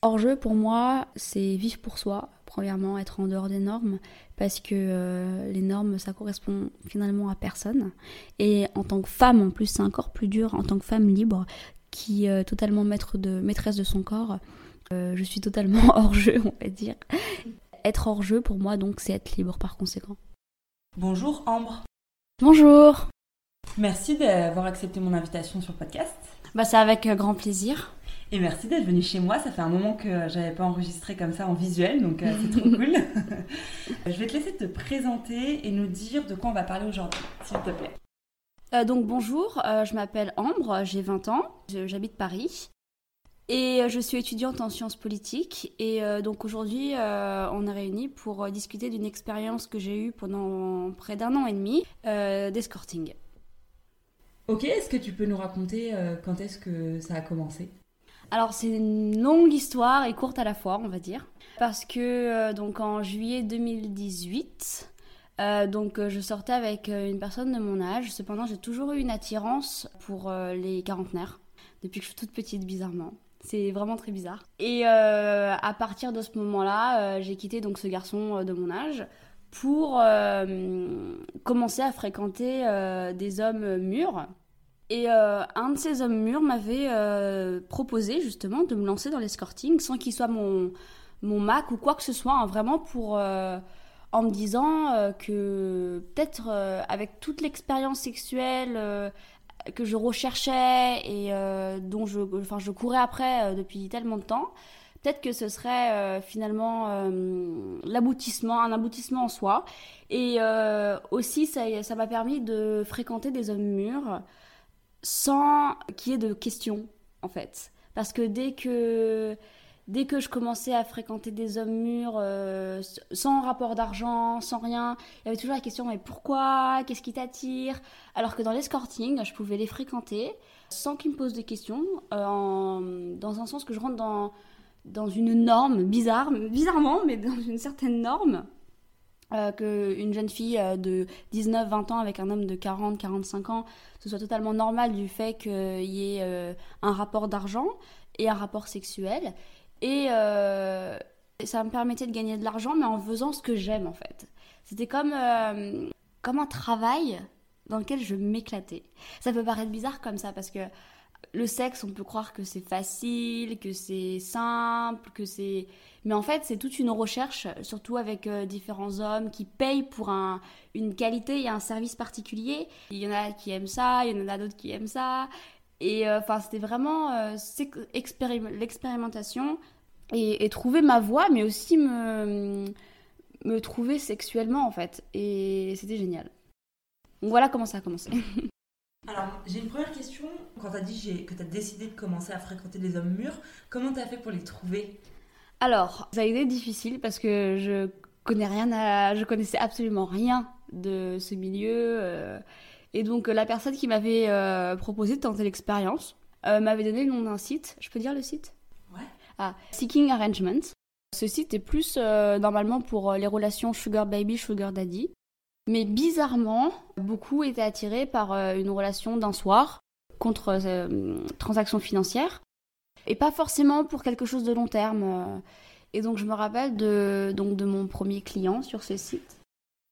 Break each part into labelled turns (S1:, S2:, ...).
S1: Hors-jeu, pour moi, c'est vivre pour soi. Premièrement, être en dehors des normes, parce que euh, les normes, ça correspond finalement à personne. Et en tant que femme, en plus, c'est encore plus dur, en tant que femme libre, qui est totalement maître de, maîtresse de son corps, euh, je suis totalement hors-jeu, on va dire. Être hors-jeu, pour moi, donc, c'est être libre par conséquent.
S2: Bonjour Ambre.
S1: Bonjour.
S2: Merci d'avoir accepté mon invitation sur le podcast.
S1: Bah, c'est avec euh, grand plaisir.
S2: Et merci d'être venu chez moi. Ça fait un moment que j'avais pas enregistré comme ça en visuel, donc euh, c'est trop cool. je vais te laisser te présenter et nous dire de quoi on va parler aujourd'hui, s'il te plaît.
S1: Euh, donc bonjour, euh, je m'appelle Ambre, j'ai 20 ans, j'habite Paris et je suis étudiante en sciences politiques. Et donc aujourd'hui, on est réunis pour discuter d'une expérience que j'ai eue pendant près d'un an et demi d'escorting.
S2: Ok, est-ce que tu peux nous raconter quand est-ce que ça a commencé?
S1: Alors c'est une longue histoire et courte à la fois, on va dire, parce que euh, donc en juillet 2018, euh, donc euh, je sortais avec une personne de mon âge. Cependant, j'ai toujours eu une attirance pour les quarantenaires depuis que je suis toute petite, bizarrement. C'est vraiment très bizarre. Et à partir de ce moment-là, j'ai quitté donc ce garçon de mon âge pour commencer à fréquenter des hommes mûrs et euh, un de ces hommes mûrs m'avait euh, proposé justement de me lancer dans l'escorting sans qu'il soit mon, mon Mac ou quoi que ce soit, hein, vraiment pour euh, en me disant que peut-être avec toute l'expérience sexuelle que je recherchais et dont je, enfin, je courais après depuis tellement de temps, peut-être que ce serait finalement l'aboutissement, un aboutissement en soi. Et aussi, ça m'a permis de fréquenter des hommes mûrs sans qu'il y ait de questions, en fait. Parce que dès que, dès que je commençais à fréquenter des hommes mûrs, euh, sans rapport d'argent, sans rien, il y avait toujours la question mais pourquoi? Qu'est-ce qui t'attire? Alors que dans l'escorting, je pouvais les fréquenter sans qu'ils me posent de questions, euh, dans un sens que je rentre dans, une norme bizarre, bizarrement, mais dans une certaine norme. Euh, qu'une jeune fille euh, de 19-20 ans avec un homme de 40-45 ans, ce soit totalement normal du fait qu'il y ait un rapport d'argent et un rapport sexuel. Et ça me permettait de gagner de l'argent, mais en faisant ce que j'aime en fait. C'était comme, comme un travail dans lequel je m'éclatais. Ça peut paraître bizarre comme ça parce que le sexe, on peut croire que c'est facile, que c'est simple, que c'est... Mais en fait, c'est toute une recherche, surtout avec euh, différents hommes qui payent pour un, une qualité et un service particulier. Il y en a qui aiment ça, il y en a d'autres qui aiment ça. Et euh, enfin, c'était vraiment euh, l'expérimentation et, et, trouver ma voie, mais aussi me, me trouver sexuellement, en fait. Et c'était génial. Donc voilà comment ça a commencé.
S2: Alors, j'ai une première question. Quand tu as dit que tu as décidé de commencer à fréquenter des hommes mûrs, comment tu as fait pour les trouver?
S1: Alors, ça a été difficile parce que je connais rien à... je connaissais absolument rien de ce milieu. Euh, et donc, la personne qui m'avait euh, proposé de tenter l'expérience euh, m'avait donné le nom d'un site. Je peux dire le site?
S2: Ouais.
S1: Ah, Seeking Arrangements. Ce site est plus normalement pour les relations sugar baby, sugar daddy. Mais bizarrement, beaucoup étaient attirés par euh, une relation d'un soir contre euh, transaction financière et pas forcément pour quelque chose de long terme. Euh. Et donc je me rappelle de, donc, de mon premier client sur ce site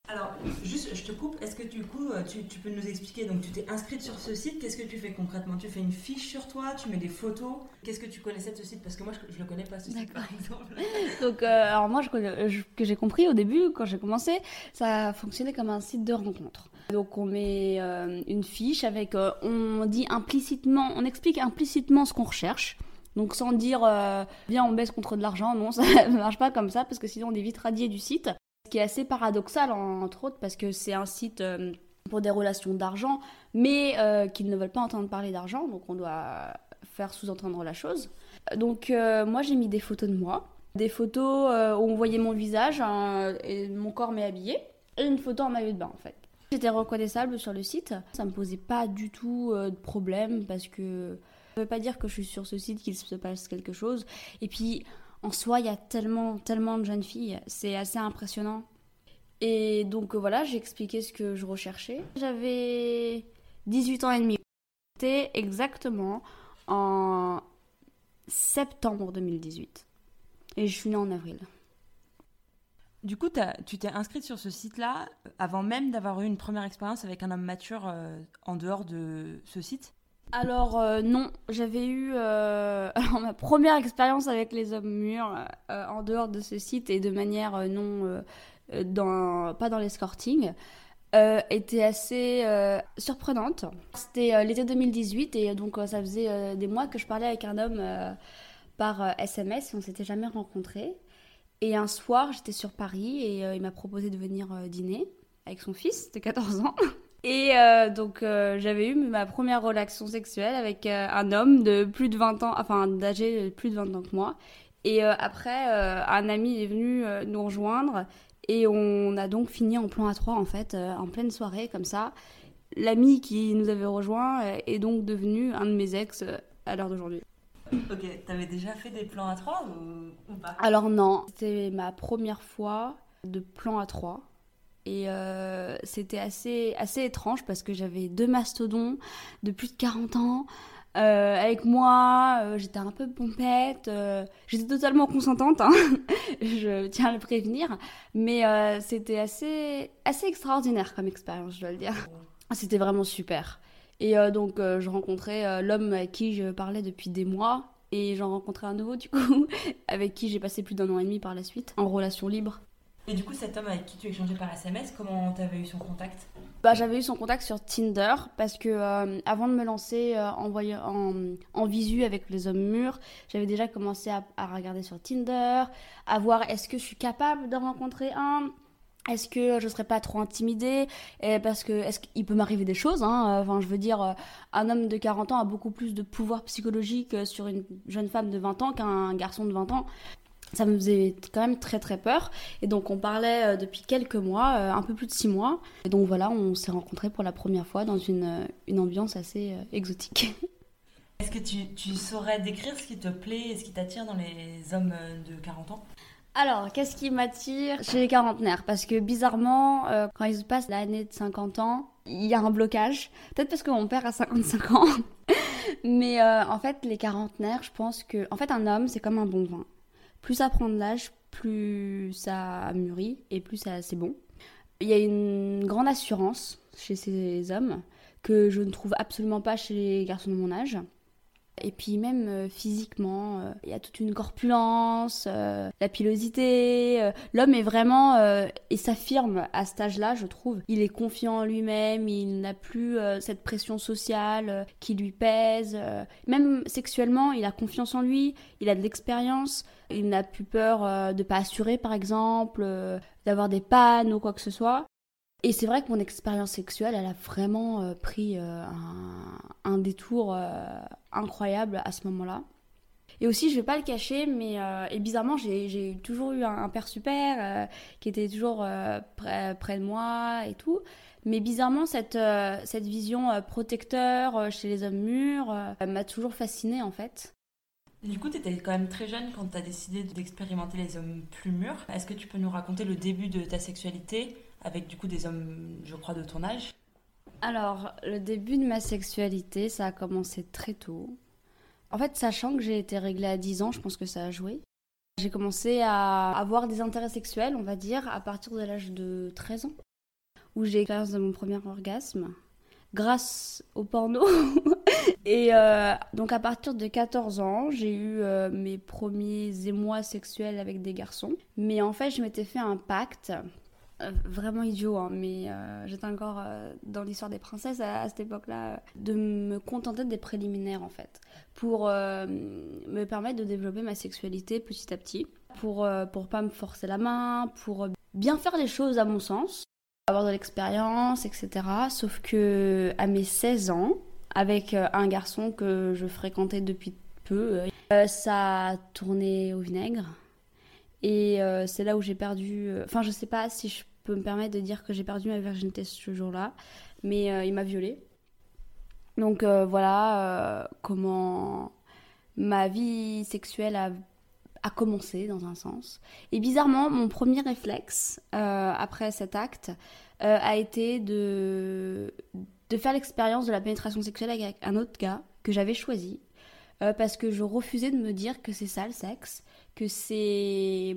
S2: alors, juste, je te coupe. Est-ce que du coup, euh, tu, peux nous expliquer Donc, tu t'es inscrite sur ce site. Qu'est-ce que tu fais concrètement? Tu fais une fiche sur toi? Tu mets des photos? Qu'est-ce que tu connaissais de ce site? Parce que moi, je, ne le connais pas ce site, par exemple.
S1: Donc, euh, alors moi, je, que j'ai compris au début, quand j'ai commencé, ça fonctionnait comme un site de rencontre. Donc, on met euh, une fiche avec, on dit implicitement, on explique implicitement ce qu'on recherche. Donc sans dire viens on baisse contre de l'argent, non ça ne marche pas comme ça parce que sinon on est vite radié du site. Qui est assez paradoxal, entre autres, parce que c'est un site euh, pour des relations d'argent, mais euh, qu'ils ne veulent pas entendre parler d'argent, donc on doit faire sous-entendre la chose. Donc euh, moi j'ai mis des photos de moi, des photos où on voyait mon visage hein, et mon corps m'est habillé, et une photo en maillot de bain en fait. J'étais reconnaissable sur le site, ça me posait pas du tout de problème parce que ça veut pas dire que je suis sur ce site qu'il se passe quelque chose. Et puis en soi, il y a tellement, tellement de jeunes filles, c'est assez impressionnant. Et donc voilà, j'ai expliqué ce que je recherchais. J'avais 18 ans et demi. C'était exactement en septembre 2018. Et je suis née en avril.
S2: Du coup, tu t'es inscrite sur ce site-là avant même d'avoir eu une première expérience avec un homme mature euh, en dehors de ce site?
S1: Alors euh, non, j'avais eu euh, ma première expérience avec les hommes mûrs en dehors de ce site et de manière non pas dans l'escorting. était assez surprenante. C'était l'été 2018 et donc ça faisait des mois que je parlais avec un homme par SMS on s'était jamais rencontrés. Et un soir, j'étais sur Paris et euh, il m'a proposé de venir euh, dîner avec son fils de 14 ans. Et euh, donc j'avais eu ma première relation sexuelle avec un homme de plus de 20 ans, enfin d'âgé de plus de 20 ans que moi. Et après, un ami est venu nous rejoindre et on a donc fini en plan à trois en fait, en pleine soirée comme ça. L'ami qui nous avait rejoint est donc devenu un de mes ex à l'heure d'aujourd'hui.
S2: Ok, t'avais déjà fait des plans à trois ou, pas?
S1: Alors non, c'était ma première fois de plan à trois. Et euh, c'était assez, assez étrange parce que j'avais deux mastodons de plus de 40 ans euh, avec moi. Euh, j'étais un peu pompette. j'étais totalement consentante, hein. je tiens à le prévenir. Mais c'était assez, assez extraordinaire comme expérience, je dois le dire. C'était vraiment super. Et donc, je rencontrais l'homme avec qui je parlais depuis des mois. Et j'en rencontrais un nouveau, du coup, avec qui j'ai passé plus d'un an et demi par la suite, en relation libre.
S2: Et du coup, cet homme avec qui tu échangeais par SMS, comment t'avais eu son contact?
S1: Bah, J'avais eu son contact sur Tinder parce que avant de me lancer en, en, visu avec les hommes mûrs, j'avais déjà commencé à, regarder sur Tinder, à voir est-ce que je suis capable d'en rencontrer un? Est-ce que je serais pas trop intimidée? Parce que est-ce qu'il peut m'arriver des choses hein Enfin, je veux dire, euh, un homme de 40 ans a beaucoup plus de pouvoir psychologique euh, sur une jeune femme de 20 ans qu'un garçon de 20 ans. Ça me faisait quand même très très peur. Et donc on parlait euh, depuis quelques mois, un peu plus de 6 mois. Et donc voilà, on s'est rencontrés pour la première fois dans une, une ambiance assez exotique.
S2: Est-ce que tu, tu saurais décrire ce qui te plaît et ce qui t'attire dans les hommes de 40 ans?
S1: Alors, qu'est-ce qui m'attire chez les quarantenaires? Parce que bizarrement, euh, quand ils passent l'année de 50 ans, il y a un blocage. Peut-être parce que mon père a 55 ans. Mais euh, en fait, les quarantenaires, je pense que... En fait, un homme, c'est comme un bon vin. Plus ça prend de l'âge, plus ça mûrit et plus c'est bon. Il y a une grande assurance chez ces hommes que je ne trouve absolument pas chez les garçons de mon âge. Et puis même euh, physiquement, euh, il y a toute une corpulence, euh, la pilosité. L'homme est vraiment et s'affirme à cet âge-là, je trouve. Il est confiant en lui-même, il n'a plus cette pression sociale qui lui pèse. même sexuellement, il a confiance en lui, il a de l'expérience, il n'a plus peur de pas assurer par exemple, d'avoir des pannes ou quoi que ce soit. Et c'est vrai que mon expérience sexuelle, elle a vraiment pris un, détour incroyable à ce moment-là. Et aussi, je vais pas le cacher, mais et bizarrement, j'ai toujours eu un, père super qui était toujours près, près, de moi et tout. Mais bizarrement, cette, cette vision protecteur chez les hommes mûrs m'a toujours fascinée en fait.
S2: Du coup, tu étais quand même très jeune quand tu as décidé d'expérimenter les hommes plus mûrs. Est-ce que tu peux nous raconter le début de ta sexualité avec du coup des hommes, je crois, de ton âge?
S1: Alors, le début de ma sexualité, ça a commencé très tôt. En fait, sachant que j'ai été réglée à 10 ans, je pense que ça a joué. J'ai commencé à avoir des intérêts sexuels, on va dire, à partir de l'âge de 13 ans, où j'ai l'expérience de mon premier orgasme, grâce au porno. Et euh, donc à partir de 14 ans, j'ai eu euh, mes premiers émois sexuels avec des garçons. Mais en fait, je m'étais fait un pacte euh, vraiment idiot, hein, mais euh, j'étais encore euh, dans l'histoire des princesses à, cette époque-là, de me contenter des préliminaires en fait, pour me permettre de développer ma sexualité petit à petit, pour, pour pas me forcer la main, pour bien faire les choses à mon sens, avoir de l'expérience, etc. Sauf que à mes 16 ans, avec un garçon que je fréquentais depuis peu, ça a tourné au vinaigre et euh, c'est là où j'ai perdu. Euh, enfin, je sais pas si je peux me permettre de dire que j'ai perdu ma virginité ce jour-là, mais euh, il m'a violée. Donc voilà comment ma vie sexuelle a, commencé dans un sens. Et bizarrement, mon premier réflexe après cet acte a été de faire l'expérience de la pénétration sexuelle avec un autre gars que j'avais choisi. Parce que je refusais de me dire que c'est ça le sexe, que c'est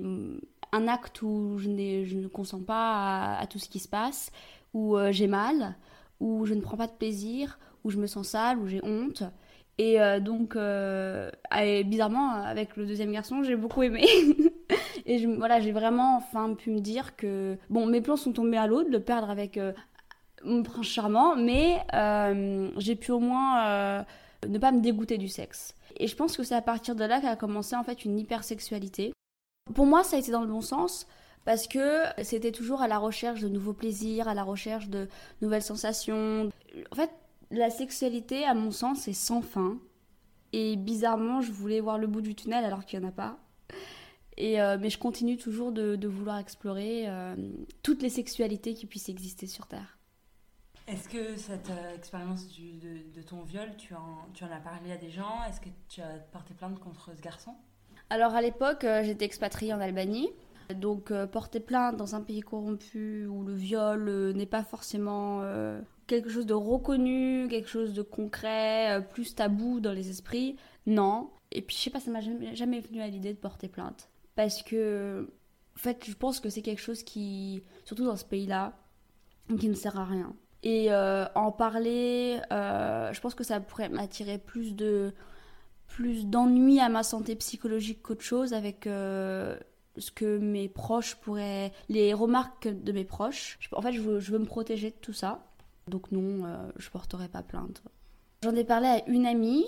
S1: un acte où je, ne consens pas à, tout ce qui se passe, où euh, j'ai mal, où je ne prends pas de plaisir, où je me sens sale, où j'ai honte. Et euh, donc, euh, bizarrement, avec le deuxième garçon, j'ai beaucoup aimé. et voilà, j'ai vraiment enfin pu me dire que, bon, mes plans sont tombés à l'eau de le perdre avec mon prince charmant, mais j'ai pu au moins ne pas me dégoûter du sexe. Et je pense que c'est à partir de là qu'a commencé en fait une hypersexualité. Pour moi, ça a été dans le bon sens parce que c'était toujours à la recherche de nouveaux plaisirs, à la recherche de nouvelles sensations. En fait, la sexualité, à mon sens, c'est sans fin. Et bizarrement, je voulais voir le bout du tunnel alors qu'il n'y en a pas. Et euh, mais je continue toujours de, vouloir explorer euh, toutes les sexualités qui puissent exister sur Terre.
S2: Est-ce que cette euh, expérience de, ton viol, tu en, as parlé à des gens? Est-ce que tu as porté plainte contre ce garçon?
S1: Alors à l'époque, euh, j'étais expatriée en Albanie. Donc euh, porter plainte dans un pays corrompu où le viol n'est pas forcément quelque chose de reconnu, quelque chose de concret, plus tabou dans les esprits, non. Et puis je sais pas, ça m'a jamais, jamais venu à l'idée de porter plainte. Parce que, en fait, je pense que c'est quelque chose qui, surtout dans ce pays-là, qui ne sert à rien. Et en parler, je pense que ça pourrait m'attirer plus de plus d'ennui à ma santé psychologique qu'autre chose avec euh, ce que mes proches pourraient. les remarques de mes proches. En fait, je veux, me protéger de tout ça. Donc, non, euh, je porterai pas plainte. J'en ai parlé à une amie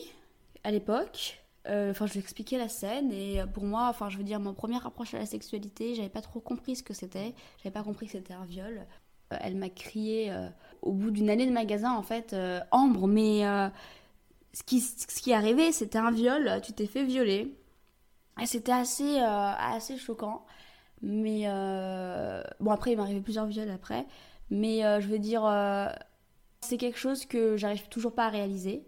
S1: à l'époque. Euh, enfin, je lui ai expliqué la scène et pour moi, enfin, je veux dire, mon premier approche à la sexualité, j'avais pas trop compris ce que c'était. J'avais pas compris que c'était un viol. Elle m'a crié au bout d'une année de magasin, en fait, Ambre, mais ce qui, ce qui est arrivé, c'était un viol, tu t'es fait violer. Et c'était assez, euh, assez choquant. Mais euh, bon, après, il m'est arrivé plusieurs viols après. Mais euh, je veux dire, c'est quelque chose que j'arrive toujours pas à réaliser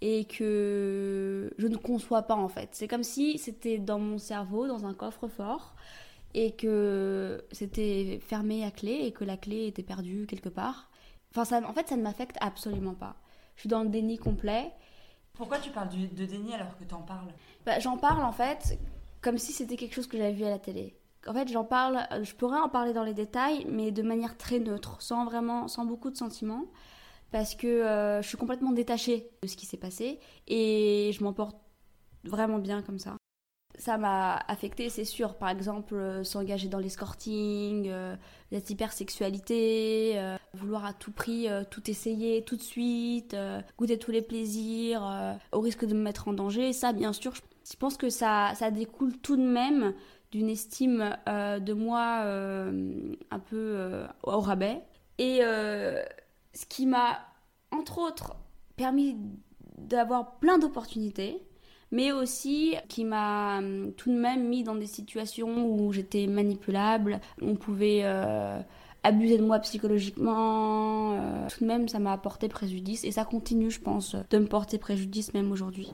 S1: et que je ne conçois pas en fait. C'est comme si c'était dans mon cerveau, dans un coffre-fort, et que c'était fermé à clé et que la clé était perdue quelque part. Enfin, ça, en fait, ça ne m'affecte absolument pas. Je suis dans le déni complet
S2: pourquoi tu parles de déni alors que tu en parles?
S1: Bah, J'en parle en fait comme si c'était quelque chose que j'avais vu à la télé. En fait, j'en parle, euh, je pourrais en parler dans les détails, mais de manière très neutre, sans vraiment, sans beaucoup de sentiments, parce que euh, je suis complètement détachée de ce qui s'est passé et je m'en porte vraiment bien comme ça ça m'a affecté, c'est sûr. Par exemple, euh, s'engager dans l'escorting, euh, la hypersexualité, euh, vouloir à tout prix tout essayer tout de suite, goûter tous les plaisirs, au risque de me mettre en danger. Ça, bien sûr, je pense que ça, ça découle tout de même d'une estime de moi un peu au rabais. Et ce qui m'a, entre autres, permis d'avoir plein d'opportunités mais aussi qui m'a hum, tout de même mis dans des situations où j'étais manipulable, on pouvait euh, abuser de moi psychologiquement. Euh, tout de même, ça m'a apporté préjudice et ça continue, je pense, de me porter préjudice même aujourd'hui.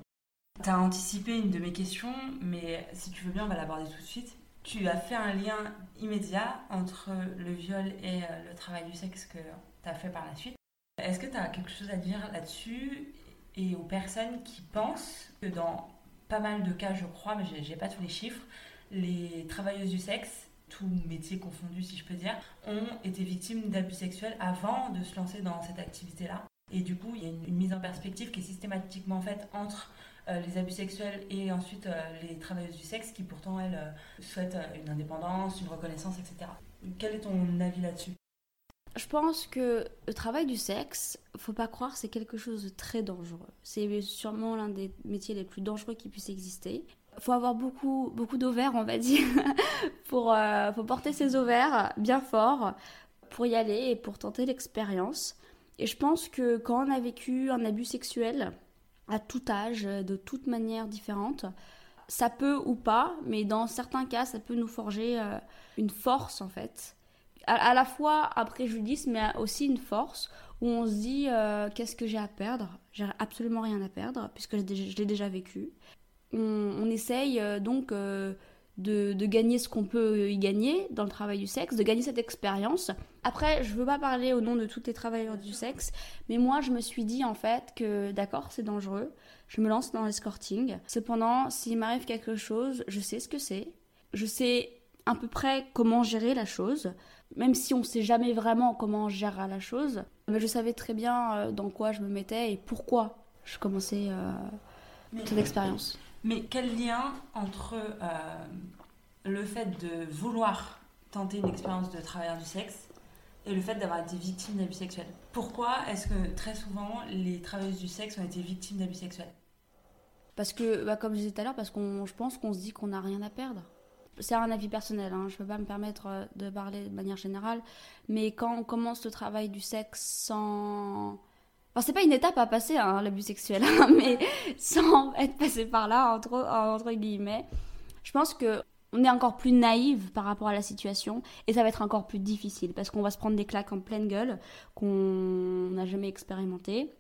S2: Tu as anticipé une de mes questions, mais si tu veux bien, on va l'aborder tout de suite. Tu as fait un lien immédiat entre le viol et euh, le travail du sexe que tu as fait par la suite. Est-ce que tu as quelque chose à dire là-dessus? Et aux personnes qui pensent que dans pas mal de cas, je crois, mais j'ai pas tous les chiffres, les travailleuses du sexe, tous métiers confondus si je peux dire, ont été victimes d'abus sexuels avant de se lancer dans cette activité-là. Et du coup, il y a une, mise en perspective qui est systématiquement faite entre euh, les abus sexuels et ensuite euh, les travailleuses du sexe qui pourtant, elles, euh, souhaitent une indépendance, une reconnaissance, etc. Quel est ton avis là-dessus?
S1: Je pense que le travail du sexe, faut pas croire, c'est quelque chose de très dangereux. C'est sûrement l'un des métiers les plus dangereux qui puissent exister. Faut avoir beaucoup, beaucoup d'ovaires, on va dire, pour euh, faut porter ses ovaires bien fort pour y aller et pour tenter l'expérience. Et je pense que quand on a vécu un abus sexuel à tout âge, de toute manière différente, ça peut ou pas, mais dans certains cas, ça peut nous forger euh, une force en fait à, la fois un préjudice, mais aussi une force où on se dit euh, qu'est-ce que j'ai à perdre? J'ai absolument rien à perdre puisque je l'ai déjà vécu. on, essaye donc de, gagner ce qu'on peut y gagner dans le travail du sexe, de gagner cette expérience. Après, je veux pas parler au nom de tous les travailleurs du sexe, mais moi, je me suis dit en fait que d'accord, c'est dangereux, je me lance dans l'escorting. Cependant, s'il m'arrive quelque chose, je sais ce que c'est, je sais à peu près comment gérer la chose, même si on ne sait jamais vraiment comment on gère la chose. Mais je savais très bien euh, dans quoi je me mettais et pourquoi je commençais euh, cette expérience.
S2: Mais quel lien entre euh, le fait de vouloir tenter une expérience de travailleur du sexe et le fait d'avoir été victime d'abus sexuels? Pourquoi est-ce que très souvent les travailleuses du sexe ont été victimes d'abus sexuels?
S1: Parce que, bah, comme je disais tout à l'heure, parce qu'on, je pense qu'on se dit qu'on n'a rien à perdre. C'est un avis personnel, hein, je ne peux pas me permettre euh, de parler de manière générale, mais quand on commence le travail du sexe sans Enfin, c'est pas une étape à passer, hein, l'abus sexuel, hein, mais sans être passé par là, entre, entre guillemets. Je pense que on est encore plus naïve par rapport à la situation et ça va être encore plus difficile parce qu'on va se prendre des claques en pleine gueule qu'on n'a jamais expérimenté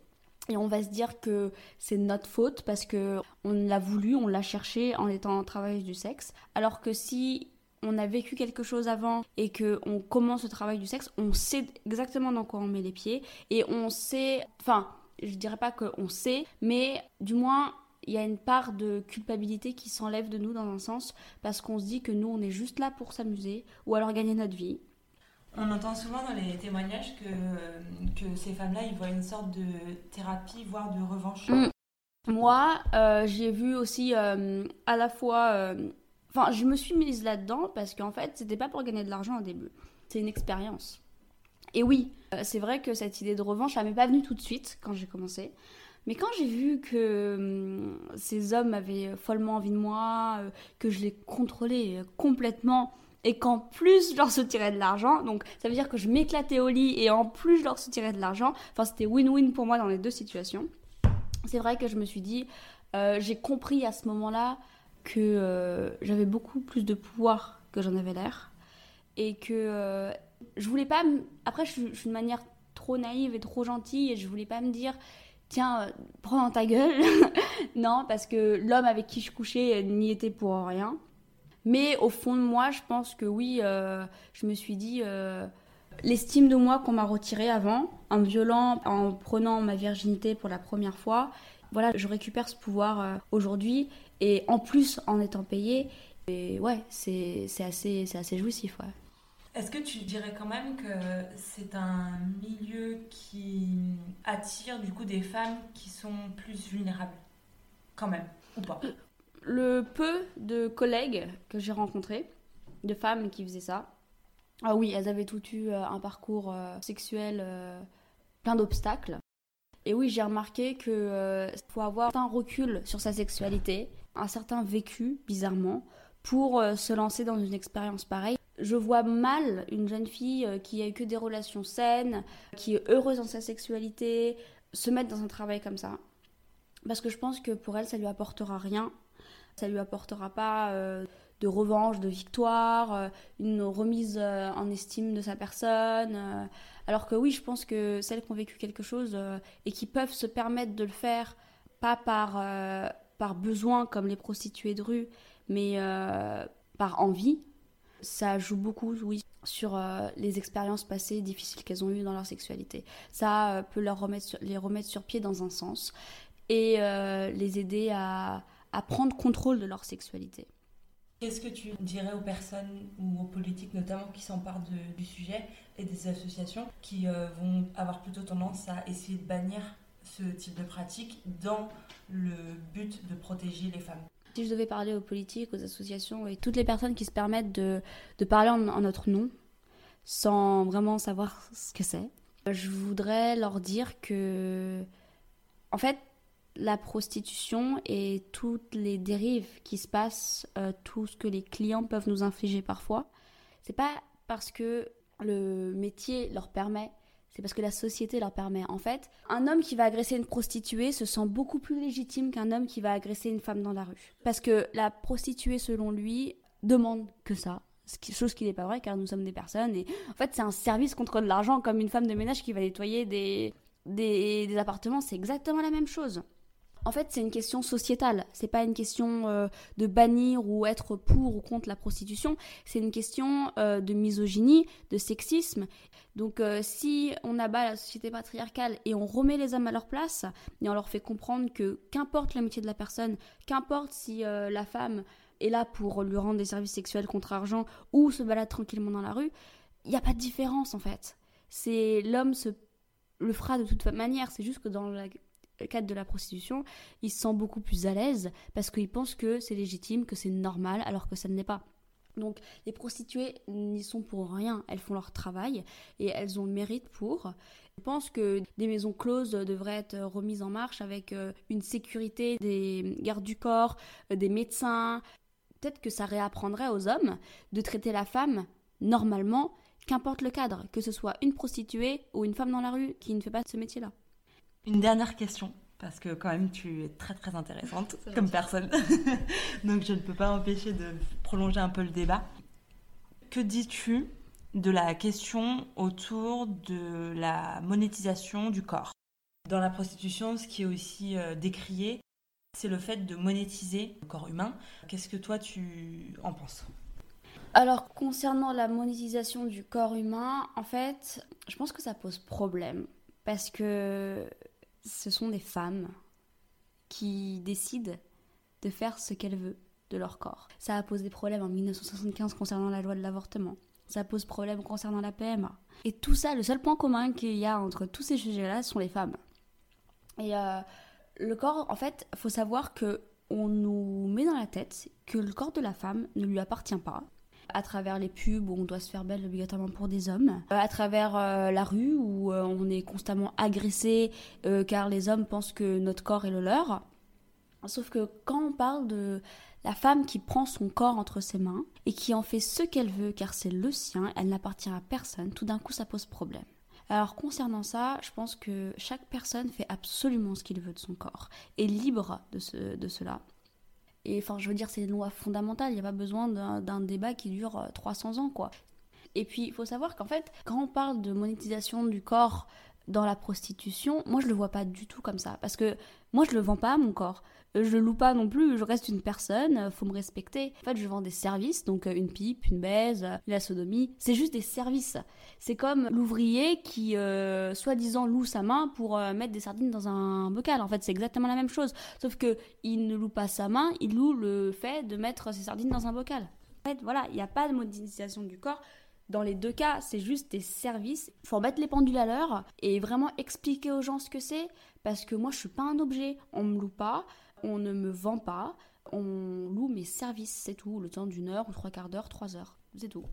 S1: et on va se dire que c'est notre faute parce que on l'a voulu, on l'a cherché en étant en travail du sexe alors que si on a vécu quelque chose avant et que on commence le travail du sexe, on sait exactement dans quoi on met les pieds et on sait, enfin, je dirais pas qu'on sait, mais du moins il y a une part de culpabilité qui s'enlève de nous dans un sens parce qu'on se dit que nous on est juste là pour s'amuser ou alors gagner notre vie.
S2: On entend souvent dans les témoignages que, que ces femmes-là, ils voient une sorte de thérapie, voire de revanche. Mm.
S1: Moi, euh, j'ai vu aussi euh, à la fois euh, Enfin, je me suis mise là-dedans parce qu'en fait, c'était pas pour gagner de l'argent au début. C'est une expérience. Et oui, c'est vrai que cette idée de revanche, elle m'est pas venue tout de suite quand j'ai commencé. Mais quand j'ai vu que ces hommes avaient follement envie de moi, que je les contrôlais complètement et qu'en plus je leur soutirais de l'argent, donc ça veut dire que je m'éclatais au lit et en plus je leur soutirais de l'argent, enfin c'était win-win pour moi dans les deux situations. C'est vrai que je me suis dit, euh, j'ai compris à ce moment-là que euh, j'avais beaucoup plus de pouvoir que j'en avais l'air et que euh, je voulais pas après je, suis de manière trop naïve et trop gentille et je voulais pas me dire tiens prends dans ta gueule. Non parce que l'homme avec qui je couchais n'y était pour rien mais au fond de moi je pense que oui je me suis dit l'estime de moi qu'on m'a retirée avant en violant en prenant ma virginité pour la première fois voilà je récupère ce pouvoir aujourd'hui et en plus en étant payé. Et ouais, c'est assez, assez jouissif.
S2: Est-ce que tu dirais quand même que c'est un milieu qui attire du coup des femmes qui sont plus vulnérables Quand même, ou pas?
S1: Le peu de collègues que j'ai rencontrés, de femmes qui faisaient ça, ah oui, elles avaient toutes eu euh, un parcours euh, sexuel euh, plein d'obstacles. Et oui, j'ai remarqué qu'il faut avoir un recul sur sa sexualité, un certain vécu, bizarrement, pour se lancer dans une expérience pareille. Je vois mal une jeune fille qui a eu que des relations saines, qui est heureuse dans sa sexualité, se mettre dans un travail comme ça. Parce que je pense que pour elle, ça lui apportera rien. Ça lui apportera pas euh, de revanche, de victoire, une remise en estime de sa personne. alors que oui, je pense que celles qui ont vécu quelque chose et qui peuvent se permettre de le faire, pas par par besoin comme les prostituées de rue, mais euh, par envie. Ça joue beaucoup, oui, sur euh, les expériences passées difficiles qu'elles ont eues dans leur sexualité. Ça euh, peut leur remettre les remettre sur pied dans un sens et les aider à, à, prendre contrôle de leur sexualité.
S2: Qu'est-ce que tu dirais aux personnes ou aux politiques notamment qui s'emparent du sujet et des associations qui vont avoir plutôt tendance à essayer de bannir ce type de pratique dans le but de protéger les femmes?
S1: Si je devais parler aux politiques, aux associations et toutes les personnes qui se permettent de, de parler en, notre nom, sans vraiment savoir ce que c'est, je voudrais leur dire que, en fait, la prostitution et toutes les dérives qui se passent, euh, tout ce que les clients peuvent nous infliger parfois, c'est pas parce que le métier leur permet c'est parce que la société leur permet. En fait, un homme qui va agresser une prostituée se sent beaucoup plus légitime qu'un homme qui va agresser une femme dans la rue. Parce que la prostituée, selon lui, demande que ça. Chose qui n'est pas vrai car nous sommes des personnes et en fait c'est un service contre de l'argent comme une femme de ménage qui va nettoyer des, des, appartements, c'est exactement la même chose. En fait, c'est une question sociétale. C'est pas une question euh, de bannir ou être pour ou contre la prostitution. C'est une question euh, de misogynie, de sexisme. Donc, euh, si on abat la société patriarcale et on remet les hommes à leur place et on leur fait comprendre que qu'importe l'amitié de la personne, qu'importe si la femme est là pour lui rendre des services sexuels contre argent ou se balade tranquillement dans la rue, il n'y a pas de différence en fait. C'est l'homme se le fera de toute manière. C'est juste que dans le cadre de la prostitution, il se sent beaucoup plus à l'aise parce qu'il pense que c'est légitime, que c'est normal, alors que ça ne l'est pas. Donc les prostituées n'y sont pour rien, elles font leur travail et elles ont le mérite pour. Je pense que des maisons closes devraient être remises en marche avec euh, une sécurité des gardes du corps, euh, des médecins. Peut-être que ça réapprendrait aux hommes de traiter la femme normalement qu'importe le cadre, que ce soit une prostituée ou une femme dans la rue qui ne fait pas ce métier-là.
S2: Une dernière question, parce que quand même tu es très très intéressante comme personne, donc je ne peux pas empêcher de prolonger un peu le débat. Que dis-tu de la question autour de la monétisation du corps? Dans la prostitution, ce qui est aussi euh, décrié, c'est le fait de monétiser le corps humain. Qu'est-ce que toi tu en penses?
S1: Alors, concernant la monétisation du corps humain, en fait, je pense que ça pose problème. Parce que ce sont des femmes qui décident de faire ce qu'elles veulent de leur corps. Ça a posé problème en 1975 concernant la loi de l'avortement. Ça pose problème concernant la PMA. Et tout ça, le seul point commun qu'il y a entre tous ces sujets-là sont les femmes. Et euh, le corps, en fait, faut savoir que on nous met dans la tête que le corps de la femme ne lui appartient pas, à travers les pubs où on doit se faire belle obligatoirement pour des hommes, euh, à travers euh, la rue où euh, on est constamment agressé car les hommes pensent que notre corps est le leur. Sauf que quand on parle de la femme qui prend son corps entre ses mains et qui en fait ce qu'elle veut car c'est le sien, elle n'appartient à personne, tout d'un coup ça pose problème. Alors concernant ça, je pense que chaque personne fait absolument ce qu'il veut de son corps, est libre de, ce, de cela. Et enfin, je veux dire, c'est une loi fondamentale. Il n'y a pas besoin d'un débat qui dure 300 euh, ans, quoi. Et puis, il faut savoir qu'en fait, quand on parle de monétisation du corps dans la prostitution, moi, je le vois pas du tout comme ça. Parce que moi, je le vends pas, mon corps je loue pas non plus, je reste une personne, euh, faut me respecter. En fait, je vends des services, donc euh, une pipe, une baise, euh, la sodomie, c'est juste des services. C'est comme l'ouvrier qui, soi-disant, loue sa main pour mettre des sardines dans un bocal. En fait, c'est exactement la même chose, sauf que il ne loue pas sa main, il loue le fait de mettre ses sardines dans un bocal. En fait, voilà, il n'y a pas de modélisation du corps. Dans les deux cas, c'est juste des services. Faut mettre les pendules à l'heure et vraiment expliquer aux gens ce que c'est. Parce que moi, je suis pas un objet. On me loue pas on ne me vend pas, on loue mes services, c'est tout, le temps d'une heure ou trois quarts d'heure, trois heures, c'est tout.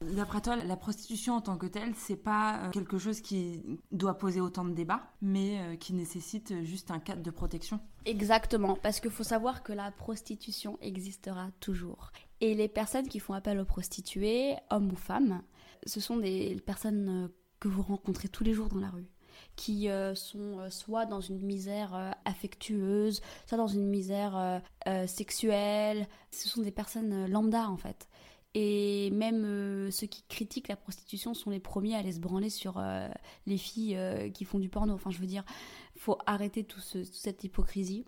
S2: D'après toi, la prostitution en tant que telle, c'est pas euh, quelque chose qui doit poser autant de débats, mais euh, qui nécessite juste un cadre de protection?
S1: Exactement, parce qu'il faut savoir que la prostitution existera toujours. Et les personnes qui font appel aux prostituées, hommes ou femmes, ce sont des personnes euh, que vous rencontrez tous les jours dans la rue qui euh, sont euh, soit dans une misère euh, affectueuse, soit dans une misère sexuelle. Ce sont des personnes lambda en fait. Et même ceux qui critiquent la prostitution sont les premiers à aller se branler sur les filles qui font du porno. Enfin, je veux dire, faut arrêter tout toute cette hypocrisie.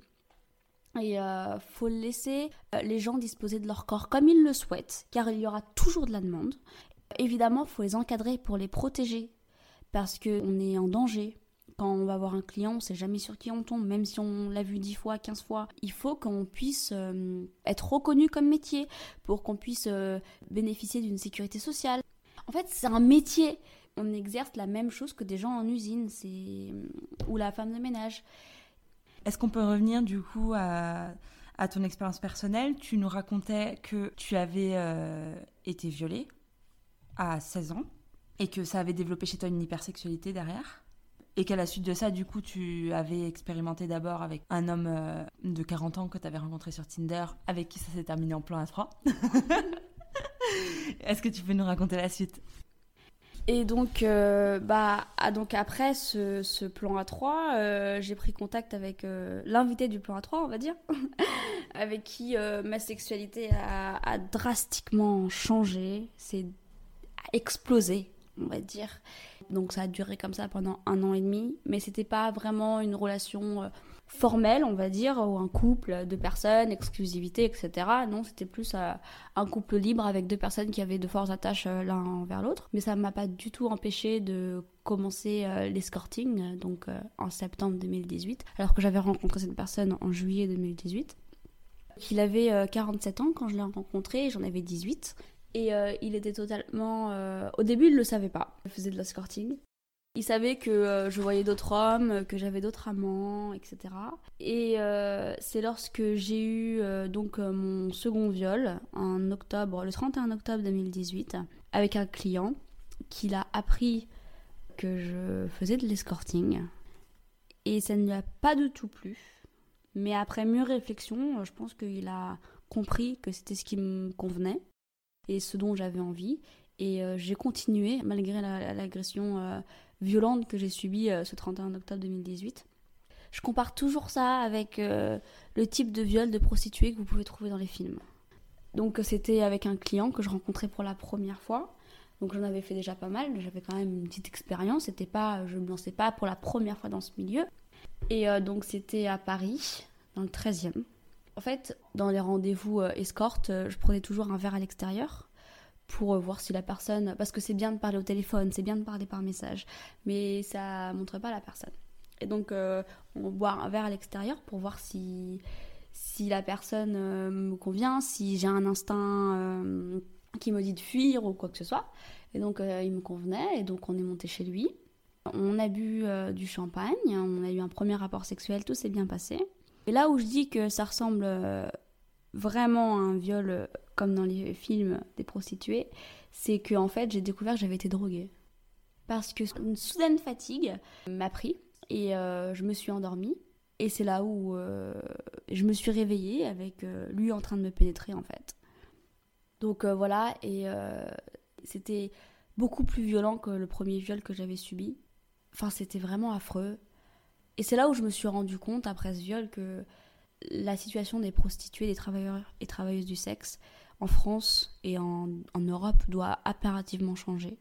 S1: Et faut laisser les gens disposer de leur corps comme ils le souhaitent, car il y aura toujours de la demande. Évidemment, faut les encadrer pour les protéger parce qu'on est en danger. Quand on va voir un client, on sait jamais sur qui on tombe, même si on l'a vu 10 fois, 15 fois. Il faut qu'on puisse euh, être reconnu comme métier pour qu'on puisse euh, bénéficier d'une sécurité sociale. En fait, c'est un métier. On exerce la même chose que des gens en usine, c'est ou la femme de ménage.
S2: Est-ce qu'on peut revenir du coup à, ton expérience personnelle? Tu nous racontais que tu avais euh, été violée à 16 ans et que ça avait développé chez toi une hypersexualité derrière. Et qu'à la suite de ça, du coup, tu avais expérimenté d'abord avec un homme euh, de 40 ans que tu avais rencontré sur Tinder, avec qui ça s'est terminé en plan à 3. Est-ce que tu peux nous raconter la suite?
S1: Et donc, euh, bah, ah, donc après ce, plan A3, euh, j'ai pris contact avec l'invité du plan A3, on va dire, avec qui ma sexualité a, a drastiquement changé, c'est explosé on va dire. Donc ça a duré comme ça pendant un an et demi, mais c'était pas vraiment une relation euh, formelle, on va dire, ou un couple de personnes, exclusivité, etc. Non, c'était plus euh, un couple libre avec deux personnes qui avaient de fortes attaches euh, l'un vers l'autre. Mais ça m'a pas du tout empêché de commencer l'escorting, donc en septembre 2018, alors que j'avais rencontré cette personne en juillet 2018. Il avait 47 ans quand je l'ai rencontré, j'en avais 18. Et euh, il était totalement. Euh, au début, il ne le savait pas. Il faisait de l'escorting. Il savait que euh, je voyais d'autres hommes, que j'avais d'autres amants, etc. Et c'est lorsque j'ai eu donc mon second viol en octobre, le 31 octobre 2018, avec un client, qu'il a appris que je faisais de l'escorting. Et ça ne lui a pas du tout plu. Mais après mûre réflexion, je pense qu'il a compris que c'était ce qui me convenait et ce dont j'avais envie. Et euh, j'ai continué, malgré l'agression euh, violente que j'ai subie euh, ce 31 octobre 2018. Je compare toujours ça avec le type de viol de prostituée que vous pouvez trouver dans les films. Donc c'était avec un client que je rencontrais pour la première fois. Donc j'en avais fait déjà pas mal, j'avais quand même une petite expérience. C'était pas, je me lançais pas pour la première fois dans ce milieu. Et donc c'était à Paris, dans le 13e. En fait, dans les rendez-vous euh, escorte, euh, je prenais toujours un verre à l'extérieur pour euh, voir si la personne. Parce que c'est bien de parler au téléphone, c'est bien de parler par message, mais ça montre pas la personne. Et donc, on boit un verre à l'extérieur pour voir si, si la personne me convient, si j'ai un instinct qui me dit de fuir ou quoi que ce soit. Et donc, il me convenait, et donc on est monté chez lui. On a bu du champagne, on a eu un premier rapport sexuel, tout s'est bien passé. Et là où je dis que ça ressemble euh, vraiment à un viol euh, comme dans les films des prostituées, c'est que en fait j'ai découvert que j'avais été droguée. Parce que une soudaine fatigue m'a pris et euh, je me suis endormie. Et c'est là où je me suis réveillée avec lui en train de me pénétrer en fait. Donc voilà, et c'était beaucoup plus violent que le premier viol que j'avais subi. Enfin, c'était vraiment affreux. Et c'est là où je me suis rendu compte, après ce viol, que la situation des prostituées, des travailleurs et travailleuses du sexe en France et en, Europe doit impérativement changer.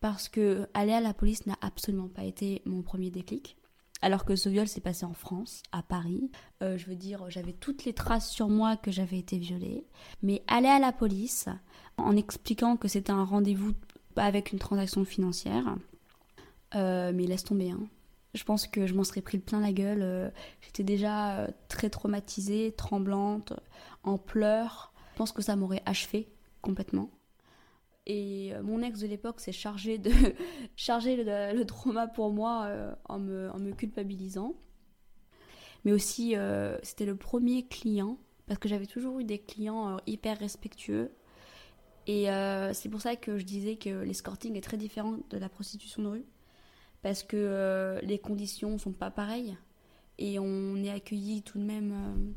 S1: Parce que aller à la police n'a absolument pas été mon premier déclic. Alors que ce viol s'est passé en France, à Paris. Euh, je veux dire, j'avais toutes les traces sur moi que j'avais été violée. Mais aller à la police en expliquant que c'était un rendez-vous avec une transaction financière, euh, mais laisse tomber. Hein. Je pense que je m'en serais pris plein la gueule. Euh, j'étais déjà euh, très traumatisée, tremblante, en pleurs. Je pense que ça m'aurait achevé complètement. Et euh, mon ex de l'époque s'est chargé de charger le, trauma pour moi en, me, culpabilisant. Mais aussi, c'était le premier client, parce que j'avais toujours eu des clients hyper respectueux. Et c'est pour ça que je disais que l'escorting est très différent de la prostitution de rue parce que euh, les conditions sont pas pareilles et on est accueilli tout de même euh,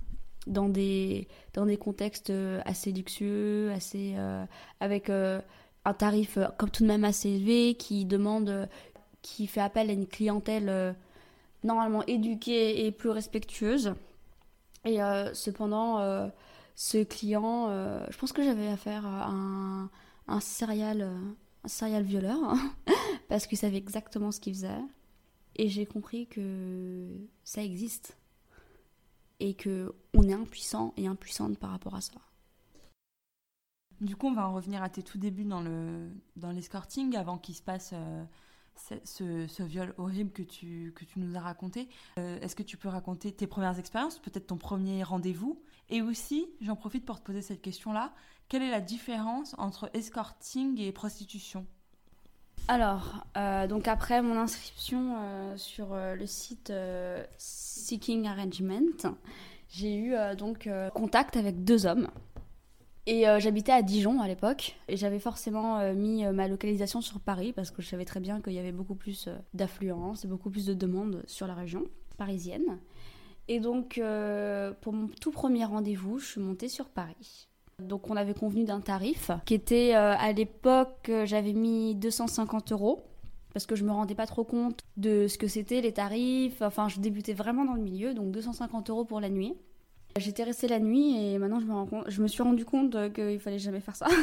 S1: dans des dans des contextes euh, assez luxueux, assez avec un tarif comme tout de même assez élevé qui demande qui fait appel à une clientèle normalement éduquée et plus respectueuse. Et cependant ce client, je pense que j'avais affaire à un, un serial serial violeur, hein, parce qu'il savait exactement ce qu'il faisait. Et j'ai compris que ça existe. Et que on est impuissant et impuissante par rapport à ça.
S2: Du coup, on va en revenir à tes tout débuts dans le dans l'escorting avant qu'il se passe euh, ce, ce, viol horrible que tu, que tu nous as raconté. Euh, est-ce que tu peux raconter tes premières expériences, peut-être ton premier rendez-vous? Et aussi, j'en profite pour te poser cette question-là, quelle est la différence entre escorting et prostitution?
S1: Alors, euh, donc après mon inscription euh, sur le site Seeking Arrangement, j'ai eu donc contact avec deux hommes et euh, j'habitais à Dijon à l'époque. Et j'avais forcément euh, mis euh, ma localisation sur Paris parce que je savais très bien qu'il y avait beaucoup plus d'affluence et beaucoup plus de demandes sur la région parisienne. Et donc, pour mon tout premier rendez-vous, je suis montée sur Paris. Donc, on avait convenu d'un tarif qui était à l'époque, j'avais mis 250 euros parce que je me rendais pas trop compte de ce que c'était les tarifs. Enfin, je débutais vraiment dans le milieu, donc 250 euros pour la nuit. J'étais restée la nuit et maintenant je me, je me suis rendu compte qu'il fallait jamais faire ça.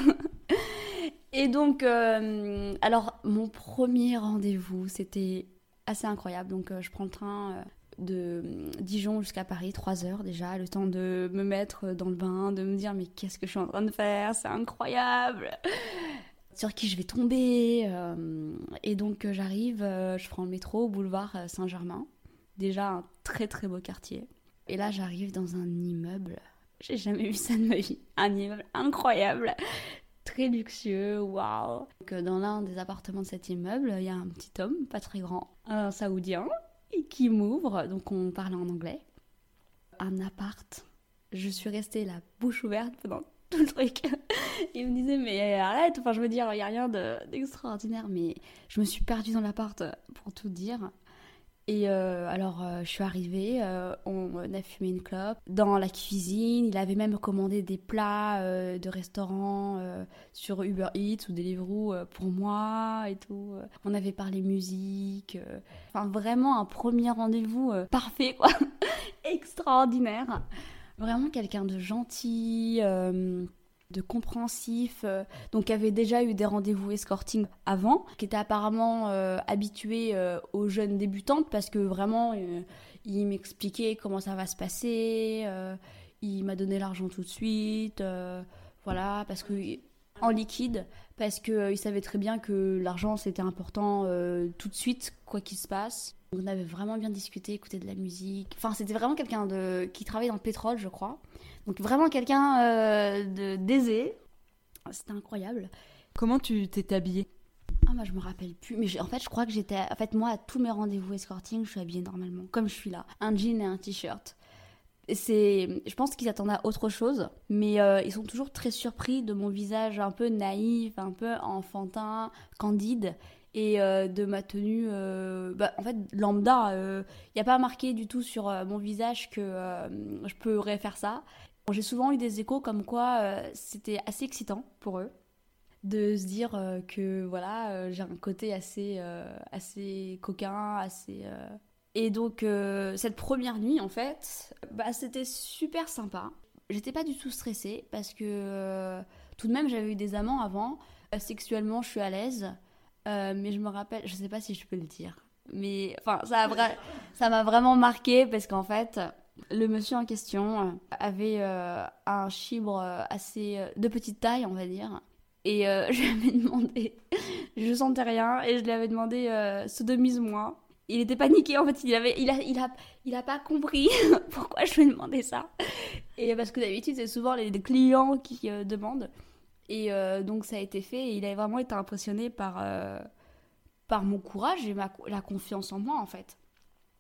S1: Et donc, euh, alors, mon premier rendez-vous, c'était assez incroyable. Donc, euh, je prends le train euh, de Dijon jusqu'à Paris, 3 heures déjà, le temps de me mettre dans le bain, de me dire, mais qu'est-ce que je suis en train de faire? C'est incroyable Sur qui je vais tomber Et donc, j'arrive, je prends le métro au boulevard Saint-Germain. Déjà, un très très beau quartier. Et là, j'arrive dans un immeuble. J'ai jamais vu ça de ma vie. Un immeuble incroyable très luxueux, waouh. Dans l'un des appartements de cet immeuble, il y a un petit homme, pas très grand, un saoudien, qui m'ouvre, donc on parle en anglais. Un appart. Je suis restée la bouche ouverte pendant tout le truc. il me disait, mais arrête, enfin je veux dire, il n'y a rien d'extraordinaire, mais je me suis perdue dans l'appart, pour tout dire. Et euh, alors, euh, je suis arrivée, euh, on a fumé une clope dans la cuisine. Il avait même commandé des plats de restaurant sur Uber Eats ou Deliveroo pour moi et tout. On avait parlé musique. Enfin, vraiment un premier rendez-vous parfait, quoi. Extraordinaire. Vraiment quelqu'un de gentil de compréhensif, euh, donc qui avait déjà eu des rendez-vous escorting avant, qui était apparemment euh, habitué euh, aux jeunes débutantes parce que vraiment il m'expliquait comment ça va se passer, il m'a donné l'argent tout de suite, voilà, parce que en liquide, parce qu'il savait très bien que l'argent c'était important tout de suite, quoi qu'il se passe. On avait vraiment bien discuté, écouté de la musique. Enfin, c'était vraiment quelqu'un de qui travaillait dans le pétrole, je crois. Donc vraiment quelqu'un euh, d'aisé. C'était incroyable.
S2: Comment tu t'es habillée?
S1: Ah, moi, je me rappelle plus. Mais en fait, je crois que j'étais. En fait, moi, à tous mes rendez-vous escorting, je suis habillée normalement, comme je suis là. Un jean et un t-shirt. C'est, je pense qu'ils attendaient à autre chose, mais euh, ils sont toujours très surpris de mon visage un peu naïf, un peu enfantin, candide, et euh, de ma tenue, euh, bah, en fait, lambda. Il n'y a pas marqué du tout sur mon visage que je pourrais faire ça. J'ai souvent eu des échos comme quoi c'était assez excitant pour eux de se dire que voilà, j'ai un côté assez, assez coquin, assez. Et donc, cette première nuit, en fait, bah, c'était super sympa. J'étais pas du tout stressée parce que tout de même, j'avais eu des amants avant. Sexuellement, je suis à l'aise. Euh, mais je me rappelle, je sais pas si je peux le dire, mais enfin, ça m'a vraiment marqué parce qu'en fait, le monsieur en question avait euh, un chibre assez de petite taille, on va dire. Et euh, je lui avais demandé, je sentais rien, et je lui avais demandé sodomise-moi. Il était paniqué en fait, il avait, il a, il a, il a pas compris pourquoi je lui demandais ça. Et parce que d'habitude c'est souvent les clients qui demandent. Et euh, donc ça a été fait et il a vraiment été impressionné par, euh, par mon courage et ma, la confiance en moi en fait.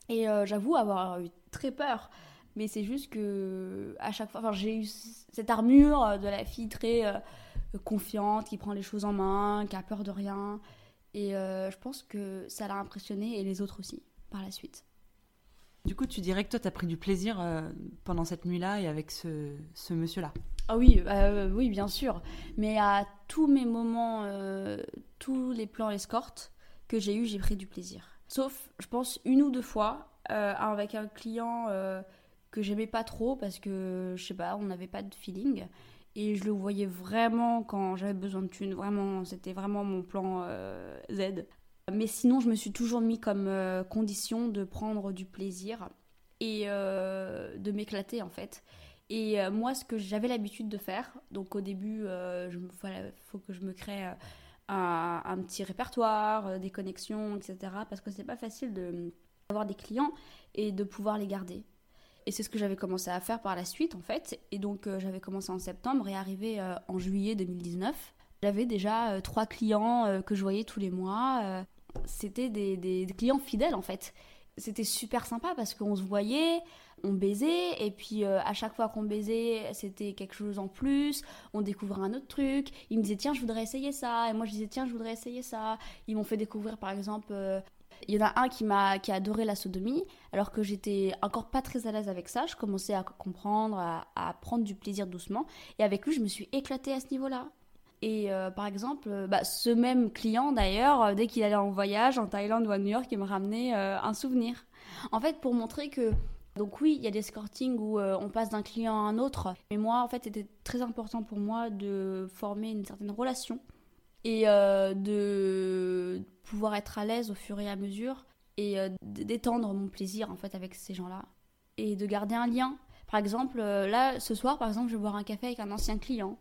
S1: Et euh, j'avoue avoir eu très peur. Mais c'est juste que à chaque fois, j'ai eu cette armure de la fille très confiante, qui prend les choses en main, qui a peur de rien. Et je pense que ça l'a impressionné et les autres aussi par la suite.
S2: Du coup, tu dirais que toi, tu as pris du plaisir pendant cette nuit-là et avec ce, ce monsieur-là?
S1: Ah oui, euh, oui, bien sûr. Mais à tous mes moments, euh, tous les plans escortes que j'ai eu, j'ai pris du plaisir. Sauf, je pense, une ou deux fois euh, avec un client que j'aimais pas trop parce que, je sais pas, on n'avait pas de feeling. Et je le voyais vraiment quand j'avais besoin de thunes. Vraiment, c'était vraiment mon plan Z. Mais sinon, je me suis toujours mis comme condition de prendre du plaisir et de m'éclater en fait. Et euh, moi, ce que j'avais l'habitude de faire, donc au début, euh, il faut que je me crée euh, un, petit répertoire, des connexions, etc. Parce que c'est pas facile d'avoir des clients et de pouvoir les garder. Et c'est ce que j'avais commencé à faire par la suite, en fait. Et donc, j'avais commencé en septembre et arrivé en juillet 2019. J'avais déjà trois clients que je voyais tous les mois. C'était des, clients fidèles, en fait c'était super sympa parce qu'on se voyait, on baisait, et puis euh, à chaque fois qu'on baisait, c'était quelque chose en plus, on découvrait un autre truc. Ils me disaient, tiens, je voudrais essayer ça, et moi je disais, tiens, je voudrais essayer ça. Ils m'ont fait découvrir, par exemple, euh, il y en a un qui m'a qui a adoré la sodomie, alors que j'étais encore pas très à l'aise avec ça. Je commençais à comprendre, à, prendre du plaisir doucement, et avec lui, je me suis éclatée à ce niveau-là. Et euh, par exemple, euh, bah, ce même client d'ailleurs, euh, dès qu'il allait en voyage en Thaïlande ou à New York, il me ramenait un souvenir. En fait, pour montrer que donc oui, il y a des escorting où on passe d'un client à un autre, mais moi, en fait, c'était très important pour moi de former une certaine relation et euh, de pouvoir être à l'aise au fur et à mesure et euh, d'étendre mon plaisir en fait avec ces gens-là et de garder un lien. Par exemple, là ce soir par exemple, je vais boire un café avec un ancien client.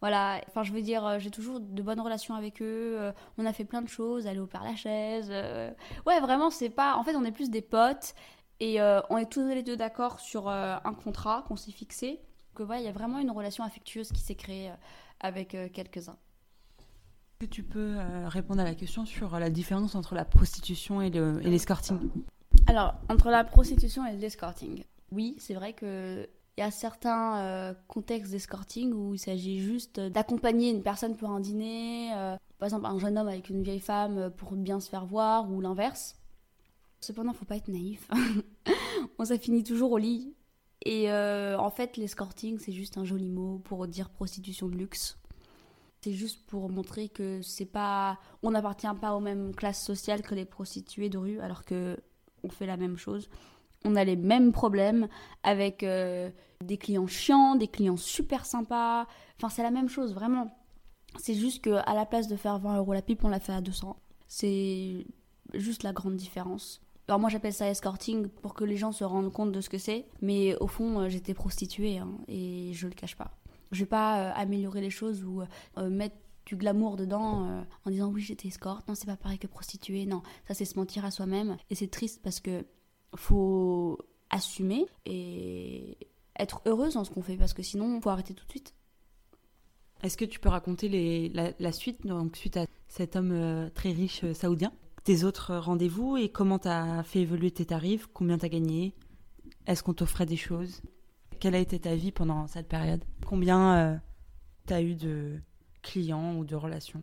S1: Voilà, enfin je veux dire, j'ai toujours de bonnes relations avec eux. on a fait plein de choses, aller au Père Lachaise. ouais, vraiment, c'est pas. En fait, on est plus des potes et on est tous les deux d'accord sur un contrat qu'on s'est fixé. Que voilà, il y a vraiment une relation affectueuse qui s'est créée avec quelques-uns.
S2: Est-ce que tu peux euh, répondre à la question sur euh, la différence entre la prostitution et l'escorting
S1: Alors, entre la prostitution et l'escorting, oui, c'est vrai que il y a certains euh, contextes d'escorting où il s'agit juste d'accompagner une personne pour un dîner, par exemple un jeune homme avec une vieille femme pour bien se faire voir, ou l'inverse. Cependant, faut pas être naïf. On ça finit toujours au lit. Et en fait, l'escorting, c'est juste un joli mot pour dire prostitution de luxe. C'est juste pour montrer que c'est pas, on n'appartient pas aux mêmes classes sociales que les prostituées de rue, alors que on fait la même chose. On a les mêmes problèmes avec euh, des clients chiants, des clients super sympas. Enfin, c'est la même chose, vraiment. C'est juste que à la place de faire 20 euros la pipe, on l'a fait à 200. C'est juste la grande différence. Alors moi j'appelle ça escorting pour que les gens se rendent compte de ce que c'est, mais au fond euh, j'étais prostituée hein, et je le cache pas. Je vais pas euh, améliorer les choses ou euh, mettre du glamour dedans euh, en disant oui j'étais escorte, non c'est pas pareil que prostituée, non ça c'est se mentir à soi-même. Et c'est triste parce que faut assumer et être heureuse dans ce qu'on fait parce que sinon faut arrêter tout de suite.
S2: Est-ce que tu peux raconter la, suite donc suite à cet homme très riche saoudien, tes autres rendez-vous et comment tu as fait évoluer tes tarifs, combien tu as gagné, est-ce qu'on t'offrait des choses? Quelle a été ta vie pendant cette période? Combien euh, tu as eu de clients ou de relations?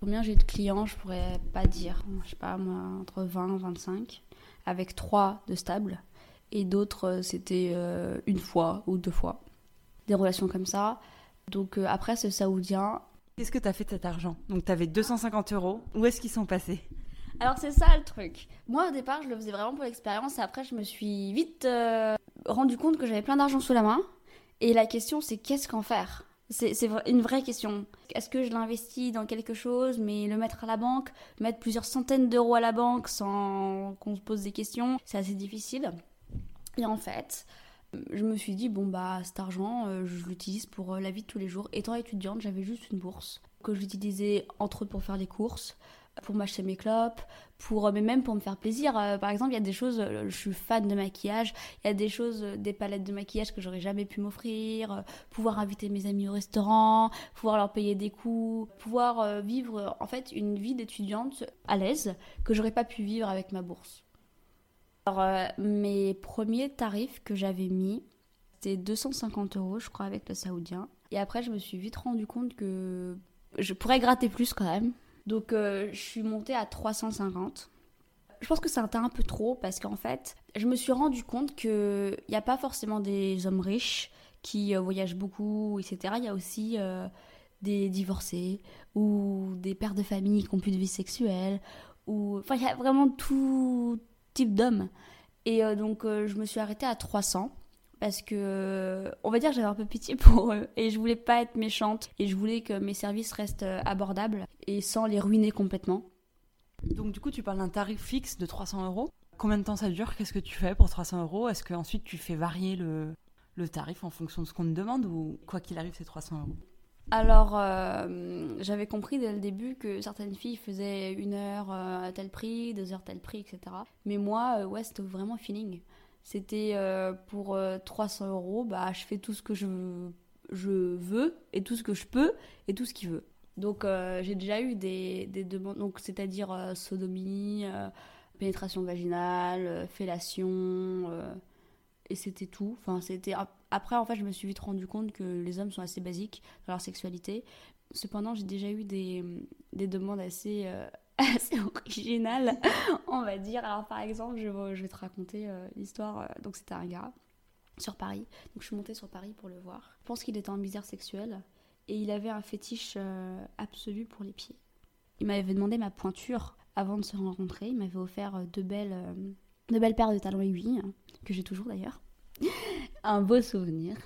S1: Combien j'ai eu de clients, je pourrais pas dire. Je sais pas, moi, entre 20 et 25, avec trois de stables. Et d'autres, euh, c'était euh, une fois ou deux fois. Des relations comme ça. Donc après, ce saoudien.
S2: Qu'est-ce que tu as fait de cet argent? Donc tu avais 250 euros. Où est-ce qu'ils sont passés?
S1: Alors c'est ça le truc. Moi au départ je le faisais vraiment pour l'expérience et après je me suis vite euh, rendu compte que j'avais plein d'argent sous la main. Et la question c'est qu'est-ce qu'en faire? C'est une vraie question. Est-ce que je l'investis dans quelque chose, mais le mettre à la banque, mettre plusieurs centaines d'euros à la banque sans qu'on se pose des questions, c'est assez difficile. Et en fait, je me suis dit, bon bah cet argent, euh, je l'utilise pour euh, la vie de tous les jours. Étant étudiante, j'avais juste une bourse que j'utilisais entre autres pour faire des courses, pour m'acheter mes clopes, pour, euh, mais même pour me faire plaisir. Euh, par exemple, il y a des choses, euh, je suis fan de maquillage, il y a des choses, des palettes de maquillage que j'aurais jamais pu m'offrir, pouvoir inviter mes amis au restaurant, pouvoir leur payer des coups, pouvoir vivre en fait une vie d'étudiante à l'aise que j'aurais pas pu vivre avec ma bourse. Alors, mes premiers tarifs que j'avais mis, c'était 250 euros, je crois, avec le saoudien. Et après, je me suis vite rendu compte que je pourrais gratter plus quand même. Donc euh, je suis montée à 350. Je pense que c'était un peu trop parce qu'en fait, je me suis rendu compte qu'il n'y a pas forcément des hommes riches qui euh, voyagent beaucoup, etc. Il y a aussi euh, des divorcés ou des pères de famille qui n'ont plus de vie sexuelle. Ou... Enfin, il y a vraiment tout type d'hommes. Et donc, je me suis arrêtée à 300 parce que on va dire j'avais un peu pitié pour eux et je voulais pas être méchante et je voulais que mes services restent euh, abordables et sans les ruiner complètement.
S2: Donc du coup tu parles d'un tarif fixe de 300 euros. Combien de temps ça dure? Qu'est-ce que tu fais pour 300 euros? Est-ce qu'ensuite tu fais varier le, le tarif en fonction de ce qu'on te demande ou quoi qu'il arrive c'est 300 euros?
S1: Alors, euh, j'avais compris dès le début que certaines filles faisaient une heure euh, à tel prix, deux heures tel prix, etc. Mais moi, ouais, c'était vraiment feeling. C'était euh, pour 300 euh, euros, bah, je fais tout ce que je, je veux et tout ce que je peux et tout ce qu'il veut. Donc euh, j'ai déjà eu des, des demandes, donc c'est-à-dire sodomie, pénétration vaginale, fellation, et c'était tout. Enfin c'était après en fait je me suis vite rendu compte que les hommes sont assez basiques dans leur sexualité. Cependant j'ai déjà eu des, des demandes assez assez original, on va dire. Alors par exemple, je, vais te raconter euh, l'histoire. Euh, donc c'était un gars sur Paris. Donc je suis montée sur Paris pour le voir. Je pense qu'il était en misère sexuelle et il avait un fétiche euh, absolu pour les pieds. Il m'avait demandé ma pointure avant de se rencontrer. Il m'avait offert deux belles, de belles paires de talons aiguilles, que j'ai toujours d'ailleurs. un beau souvenir.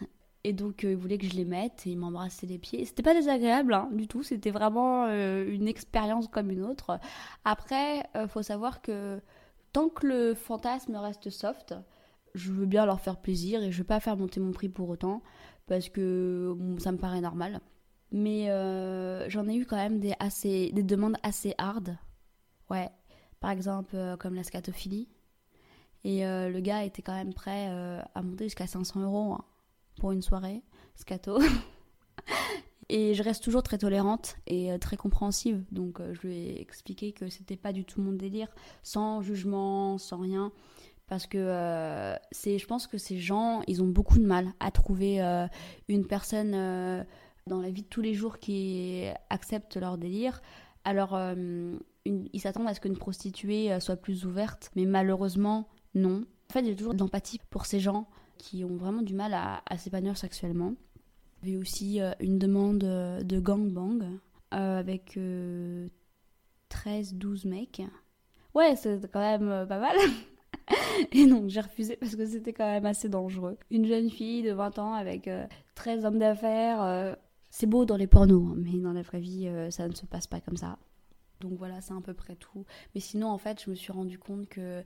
S1: Et donc, il voulait que je les mette et il m'embrassait les pieds. C'était pas désagréable hein, du tout, c'était vraiment une expérience comme une autre. Après, il faut savoir que tant que le fantasme reste soft, je veux bien leur faire plaisir et je veux pas faire monter mon prix pour autant parce que ça me paraît normal. Mais euh, j'en ai eu quand même des, assez, des demandes assez hard. Ouais, par exemple euh, comme la scatophilie. Et euh, le gars était quand même prêt à monter jusqu'à 500 euros hein, pour une soirée scato. et je reste toujours très tolérante et très compréhensive. Donc je lui ai expliqué que c'était pas du tout mon délire, sans jugement, sans rien parce que euh, c'est, je pense que ces gens, ils ont beaucoup de mal à trouver euh, une personne euh, dans la vie de tous les jours qui accepte leur délire. Alors, ils s'attendent à ce qu'une prostituée soit plus ouverte, mais malheureusement, non. En fait, j'ai toujours de l'empathie pour ces gens qui ont vraiment du mal à, s'épanouir sexuellement. J'ai aussi une demande de gangbang avec 13-12 mecs. Ouais, c'est quand même pas mal. Et donc j'ai refusé parce que c'était quand même assez dangereux. Une jeune fille de 20 ans avec 13 euh, hommes d'affaires, euh, c'est beau dans les pornos, hein, mais dans la vraie vie, euh, ça ne se passe pas comme ça. Donc voilà, c'est à peu près tout. Mais sinon, en fait, je me suis rendu compte que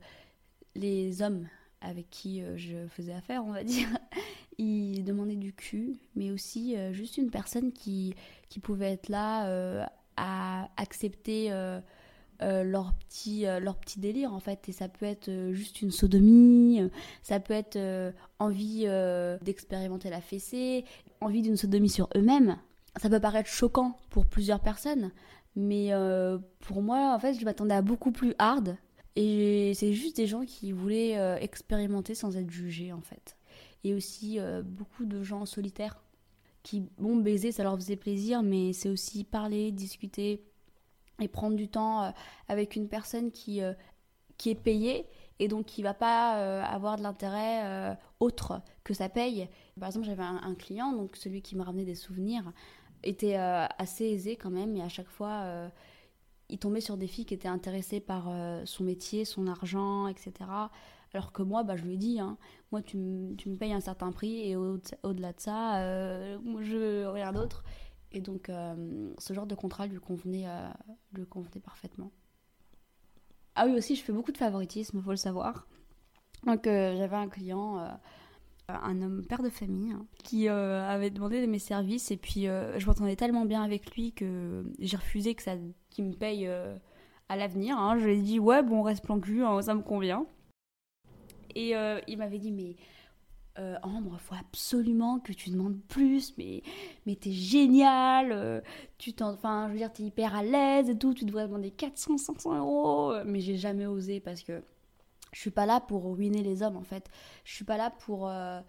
S1: les hommes avec qui je faisais affaire, on va dire, ils demandaient du cul, mais aussi juste une personne qui, qui pouvait être là à accepter euh, leur, petit, euh, délire en fait. Et ça peut être euh, juste une sodomie, ça peut être envie d'expérimenter la fessée, envie d'une sodomie sur eux-mêmes. Ça peut paraître choquant pour plusieurs personnes, mais pour moi en fait je m'attendais à beaucoup plus hard. Et c'est juste des gens qui voulaient expérimenter sans être jugés en fait. Et aussi beaucoup de gens solitaires qui, bon, baiser ça leur faisait plaisir, mais c'est aussi parler, discuter, et prendre du temps euh, avec une personne qui, euh, qui est payée et donc qui va pas euh, avoir de l'intérêt autre que ça paye. Par exemple, j'avais un, client, donc celui qui me ramenait des souvenirs, était assez aisé quand même et à chaque fois, il tombait sur des filles qui étaient intéressées par son métier, son argent, etc. Alors que moi, bah, je lui ai dit, hein, moi, tu, me payes un certain prix et au-delà de ça, je veux rien d'autre. Et donc, euh, ce genre de contrat lui convenait, euh, lui convenait parfaitement. Ah oui, aussi, je fais beaucoup de favoritisme, faut le savoir. Donc, euh, j'avais un client, un homme père de famille, hein, qui avait demandé mes services. Et puis, je m'entendais tellement bien avec lui que j'ai refusé que ça, qu'il me paye à l'avenir. Hein. Je lui ai dit, ouais, bon, on reste plan cul, hein, ça me convient. Et il m'avait dit, mais euh, Ambre, faut absolument que tu demandes plus, mais, mais t'es génial, euh, tu enfin, je veux dire, t'es hyper à l'aise et tout, tu devrais demander 400, 500 euros, mais j'ai jamais osé parce que je suis pas là pour ruiner les hommes en fait, je suis pas là pour, euh,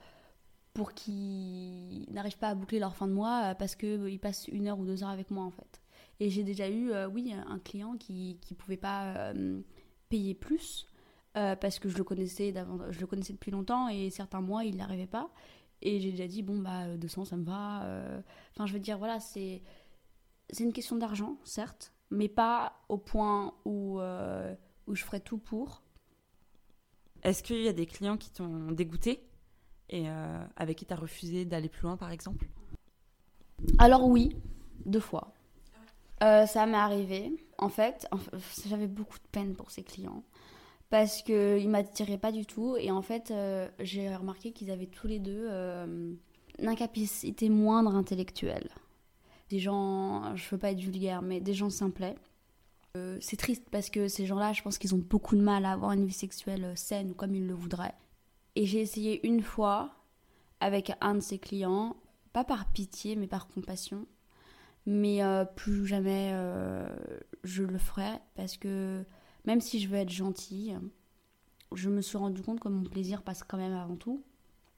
S1: pour qu'ils n'arrivent pas à boucler leur fin de mois parce qu'ils passent une heure ou deux heures avec moi en fait. Et j'ai déjà eu, oui, un client qui, qui pouvait pas payer plus euh, parce que je le connaissais je le connaissais depuis longtemps et certains mois il n'arrivait pas et j'ai déjà dit bon bah 200 ça me va euh. enfin je veux dire voilà c'est c'est une question d'argent certes mais pas au point où euh, où je ferais tout pour
S2: est-ce qu'il y a des clients qui t'ont dégoûté et avec qui tu as refusé d'aller plus loin par exemple?
S1: Alors oui deux fois ça m'est arrivé en fait j'avais beaucoup de peine pour ces clients parce qu'ils ne m'attiraient pas du tout. Et en fait, euh, j'ai remarqué qu'ils avaient tous les deux euh, une incapacité moindre intellectuelle. Des gens, je veux pas être vulgaire, mais des gens simplets. Euh, c'est triste parce que ces gens-là, je pense qu'ils ont beaucoup de mal à avoir une vie sexuelle saine comme ils le voudraient. Et j'ai essayé une fois avec un de ces clients, pas par pitié, mais par compassion. Mais plus jamais je le ferai parce que même si je veux être gentille, je me suis rendu compte que mon plaisir passe quand même avant tout.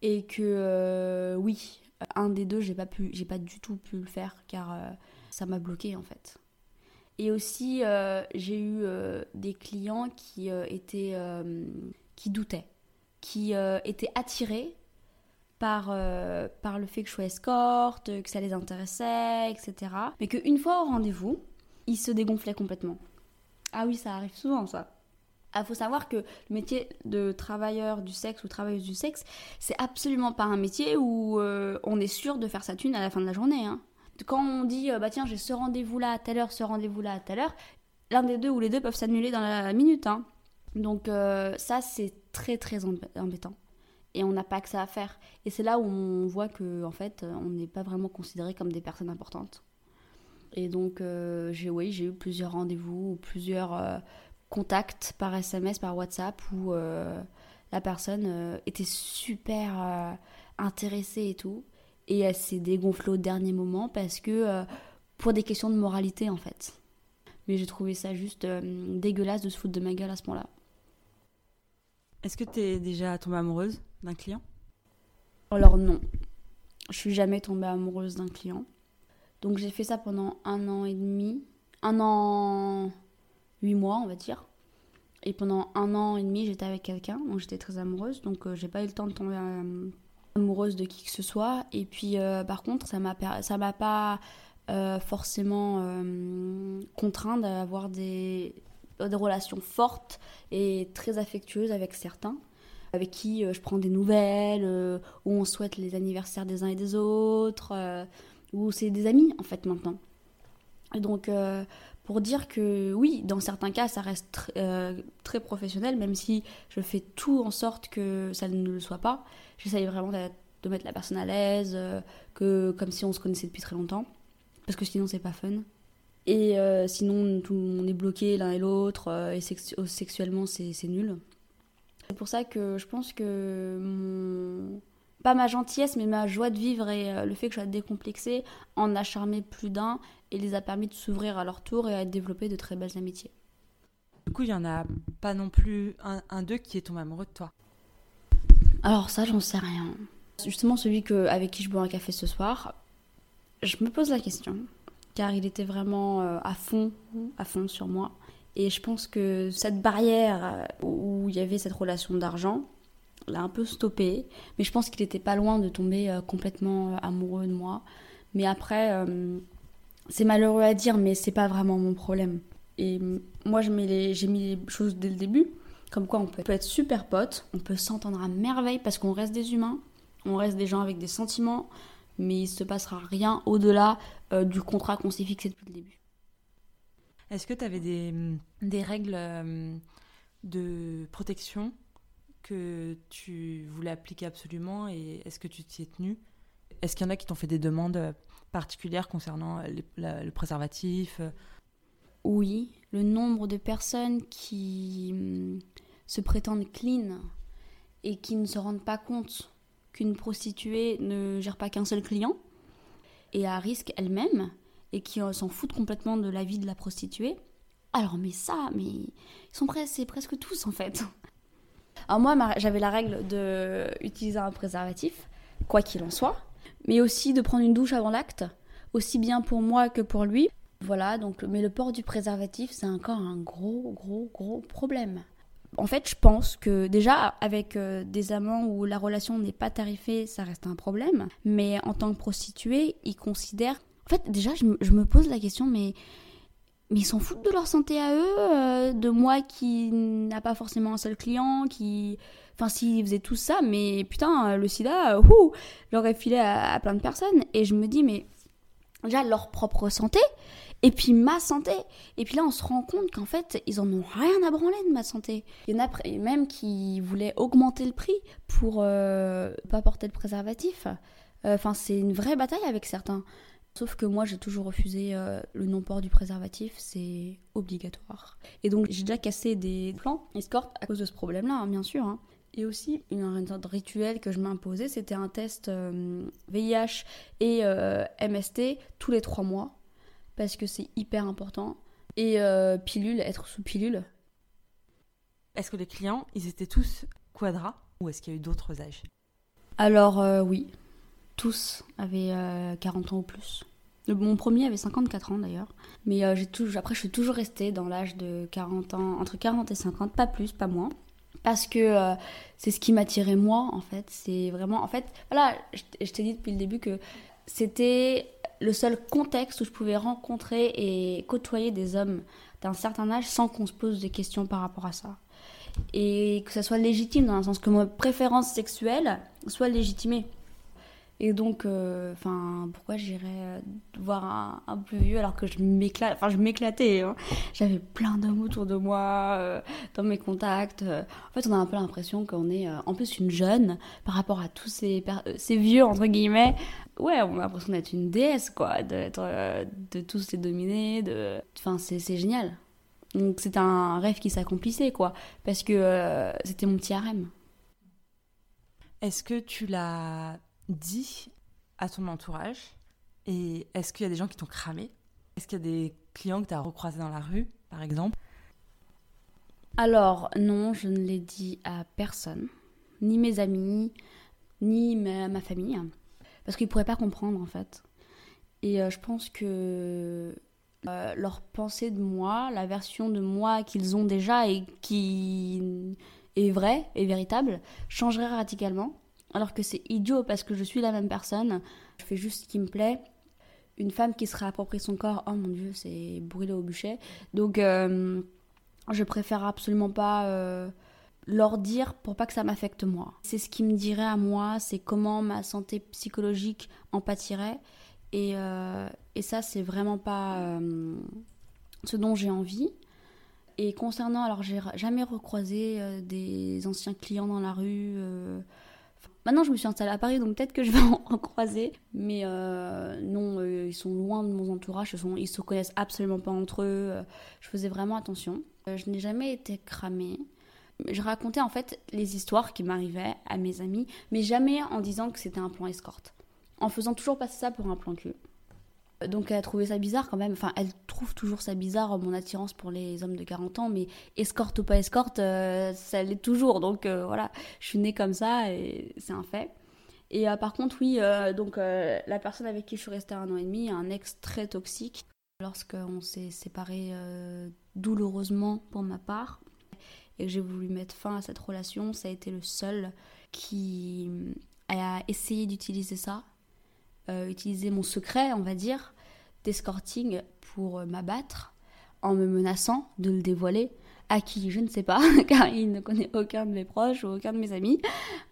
S1: Et que euh, oui, un des deux, j'ai pas pu, j'ai pas du tout pu le faire car euh, ça m'a bloqué en fait. Et aussi, euh, j'ai eu des clients qui étaient, qui doutaient, qui étaient attirés par, par le fait que je sois escorte, que ça les intéressait, etc. Mais qu'une fois au rendez-vous, ils se dégonflaient complètement. Ah oui, ça arrive souvent, ça. Il faut savoir que le métier de travailleur du sexe ou travailleuse du sexe, c'est absolument pas un métier où euh, on est sûr de faire sa thune à la fin de la journée. Hein. Quand on dit, euh, bah tiens, j'ai ce rendez-vous là à telle heure, ce rendez-vous là à telle heure, l'un des deux ou les deux peuvent s'annuler dans la minute. Hein. Donc euh, ça, c'est très très embêtant. Et on n'a pas que ça à faire. Et c'est là où on voit que en fait, on n'est pas vraiment considéré comme des personnes importantes. Et donc, j'ai oui, j'ai eu plusieurs rendez-vous, plusieurs contact par SMS, par WhatsApp, où euh, la personne euh, était super euh, intéressée et tout. Et elle s'est dégonflée au dernier moment parce que pour des questions de moralité en fait. Mais j'ai trouvé ça juste dégueulasse de se foutre de ma gueule à ce moment-là.
S2: Est-ce que tu es déjà tombée amoureuse d'un client?
S1: Alors non. Je suis jamais tombée amoureuse d'un client. Donc j'ai fait ça pendant un an et demi. Un an 8 mois, on va dire. Et pendant un an et demi, j'étais avec quelqu'un, donc j'étais très amoureuse, donc euh, j'ai pas eu le temps de tomber euh, amoureuse de qui que ce soit. Et puis, euh, par contre, ça m'a ça m'a pas forcément contraint d'avoir des, des relations fortes et très affectueuses avec certains avec qui je prends des nouvelles, où on souhaite les anniversaires des uns et des autres, où c'est des amis en fait maintenant. Et donc pour dire que oui, dans certains cas, ça reste euh, très professionnel, même si je fais tout en sorte que ça ne le soit pas. J'essaye vraiment de, mettre la personne à l'aise, euh, que comme si on se connaissait depuis très longtemps, parce que sinon c'est pas fun. Et euh, sinon, tout, on est bloqué l'un et l'autre, et sexuellement c'est nul. C'est pour ça que je pense que pas ma gentillesse, mais ma joie de vivre et euh, le fait que je sois décomplexée en a charmé plus d'un et les a permis de s'ouvrir à leur tour et à développer de très belles amitiés.
S2: Du coup, il n'y en a pas non plus un, d'eux qui est tombé amoureux de toi
S1: Alors ça, j'en sais rien. Justement, celui que, avec qui je bois un café ce soir, je me pose la question, car il était vraiment euh, à fond, à fond sur moi. Et je pense que cette barrière euh, où il y avait cette relation d'argent, l'a un peu stoppé. Mais je pense qu'il était pas loin de tomber euh, complètement amoureux de moi. Mais après, c'est malheureux à dire, mais c'est pas vraiment mon problème. Et moi, j'ai mis les choses dès le début. Comme quoi, on peut être super potes, on peut s'entendre à merveille parce qu'on reste des humains, on reste des gens avec des sentiments, mais il se passera rien au-delà du contrat qu'on s'est fixé depuis le début.
S2: Est-ce que tu avais des, des règles de protection que tu voulais appliquer absolument et est-ce que tu t'y es tenu Est-ce qu'il y en a qui t'ont fait des demandes euh, particulières concernant le préservatif euh?
S1: Oui, le nombre de personnes qui hum, se prétendent clean et qui ne se rendent pas compte qu'une prostituée ne gère pas qu'un seul client et à risque elle-même et qui euh, s'en foutent complètement de la vie de la prostituée. Alors mais ça, mais ils sont presque, c'est presque tous en fait. Alors moi, j'avais la règle de utiliser un préservatif, quoi qu'il en soit, mais aussi de prendre une douche avant l'acte, aussi bien pour moi que pour lui. Voilà, donc, mais le port du préservatif, c'est encore un gros, gros, gros problème. En fait, je pense que déjà, avec euh, des amants où la relation n'est pas tarifée, ça reste un problème. Mais en tant que prostituée, ils considèrent. En fait, déjà, je me pose la question, mais mais ils s'en foutent de leur santé à eux, euh, de moi qui n'a pas forcément un seul client, qui... Enfin, s'ils faisaient tout ça, mais putain, le sida, ouh, l'aurait filé à, plein de personnes. Et je me dis, mais déjà, leur propre santé, et puis ma santé. Et puis là, on se rend compte qu'en fait, ils en ont rien à branler de ma santé. Il y en a même qui voulaient augmenter le prix pour euh, pas porter le préservatif. Euh, enfin, c'est une vraie bataille avec certains. Sauf que moi, j'ai toujours refusé euh, le non-port du préservatif, c'est obligatoire. Et donc, j'ai déjà cassé des plans escorte à cause de ce problème-là, hein, bien sûr. Hein. Et aussi, une sorte de rituel que je m'imposais, c'était un test VIH euh, et MST tous les trois mois, parce que c'est hyper important. Et pilule, être sous pilule.
S2: Est-ce que les clients, ils étaient tous quadras ou est-ce qu'il y a eu d'autres âges?
S1: Alors oui, tous avaient 40 ans ou plus. Mon premier avait 54 ans d'ailleurs. Mais euh, j'ai toujours, après, je suis toujours restée dans l'âge de 40 ans, entre 40 et 50, pas plus, pas moins. Parce que euh, c'est ce qui m'attirait moi, en fait. C'est vraiment. En fait, voilà, je, t'ai dit depuis le début que c'était le seul contexte où je pouvais rencontrer et côtoyer des hommes. d'un certain âge sans qu'on se pose des questions par rapport à ça. Et que ça soit légitime dans le sens que ma préférence sexuelle soit légitimée. Et donc, euh, enfin, pourquoi j'irais euh, voir un, plus vieux alors que je m'éclate, enfin, je m'éclatais. Hein. J'avais plein d'hommes autour de moi, euh, dans mes contacts. En fait, on a un peu l'impression qu'on est, en plus, une jeune par rapport à tous ces, ces vieux entre guillemets. Ouais, on a l'impression d'être une déesse, quoi, d'être, de tous les dominer. De, enfin, c'est génial. Donc, c'était un rêve qui s'accomplissait, quoi, parce que c'était mon petit harem.
S2: Est-ce que tu l'as dit à ton entourage Et est-ce qu'il y a des gens qui t'ont cramé? Est-ce qu'il y a des clients que tu as recroisés dans la rue, par exemple?
S1: Alors, non, je ne l'ai dit à personne. Ni mes amis, ni ma, famille. Parce qu'ils ne pourraient pas comprendre, en fait. Et euh, je pense que euh, leur pensée de moi, la version de moi qu'ils ont déjà et qui est vraie et véritable, changerait radicalement alors que c'est idiot parce que je suis la même personne. Je fais juste ce qui me plaît. Une femme qui se réapproprie son corps, oh mon dieu, c'est brûlé au bûcher. Donc, euh, je préfère absolument pas euh, leur dire pour pas que ça m'affecte moi. C'est ce qui me dirait à moi, c'est comment ma santé psychologique en pâtirait. Et, euh, et ça, c'est vraiment pas ce dont j'ai envie. Et concernant, alors j'ai jamais recroisé des anciens clients dans la rue. Maintenant, je me suis installée à Paris, donc peut-être que je vais en, croiser. Mais euh, non, euh, ils sont loin de mon entourage. Ils, sont, se connaissent absolument pas entre eux. Euh, je faisais vraiment attention. je n'ai jamais été cramée. Je racontais en fait les histoires qui m'arrivaient à mes amis, mais jamais en disant que c'était un plan escorte. En faisant toujours passer ça pour un plan cul. Donc elle a trouvé ça bizarre quand même. Enfin, elle trouve toujours ça bizarre, mon attirance pour les hommes de 40 ans. Mais escorte ou pas escorte, euh, ça l'est toujours. Donc euh, voilà, je suis née comme ça et c'est un fait. Et euh, par contre, oui, donc la personne avec qui je suis restée un an et demi, un ex très toxique. Lorsqu'on s'est séparés douloureusement pour ma part et que j'ai voulu mettre fin à cette relation, ça a été le seul qui a essayé d'utiliser ça utiliser mon secret, on va dire, d'escorting pour euh, m'abattre en me menaçant de le dévoiler à qui je ne sais pas, car il ne connaît aucun de mes proches ou aucun de mes amis.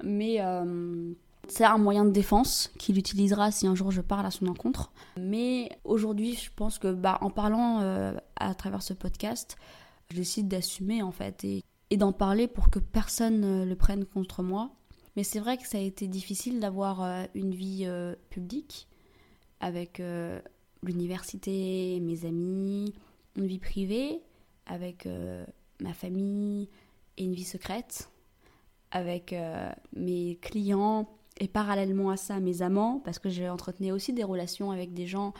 S1: Mais euh, c'est un moyen de défense qu'il utilisera si un jour je parle à son encontre. Mais aujourd'hui, je pense que bah, en parlant à travers ce podcast, je décide d'assumer en fait et, et d'en parler pour que personne ne le prenne contre moi mais c'est vrai que ça a été difficile d'avoir euh, une vie euh, publique avec euh, l'université, mes amis, une vie privée, avec ma famille et une vie secrète, avec mes clients et parallèlement à ça mes amants, parce que j'ai entretenu aussi des relations avec des gens,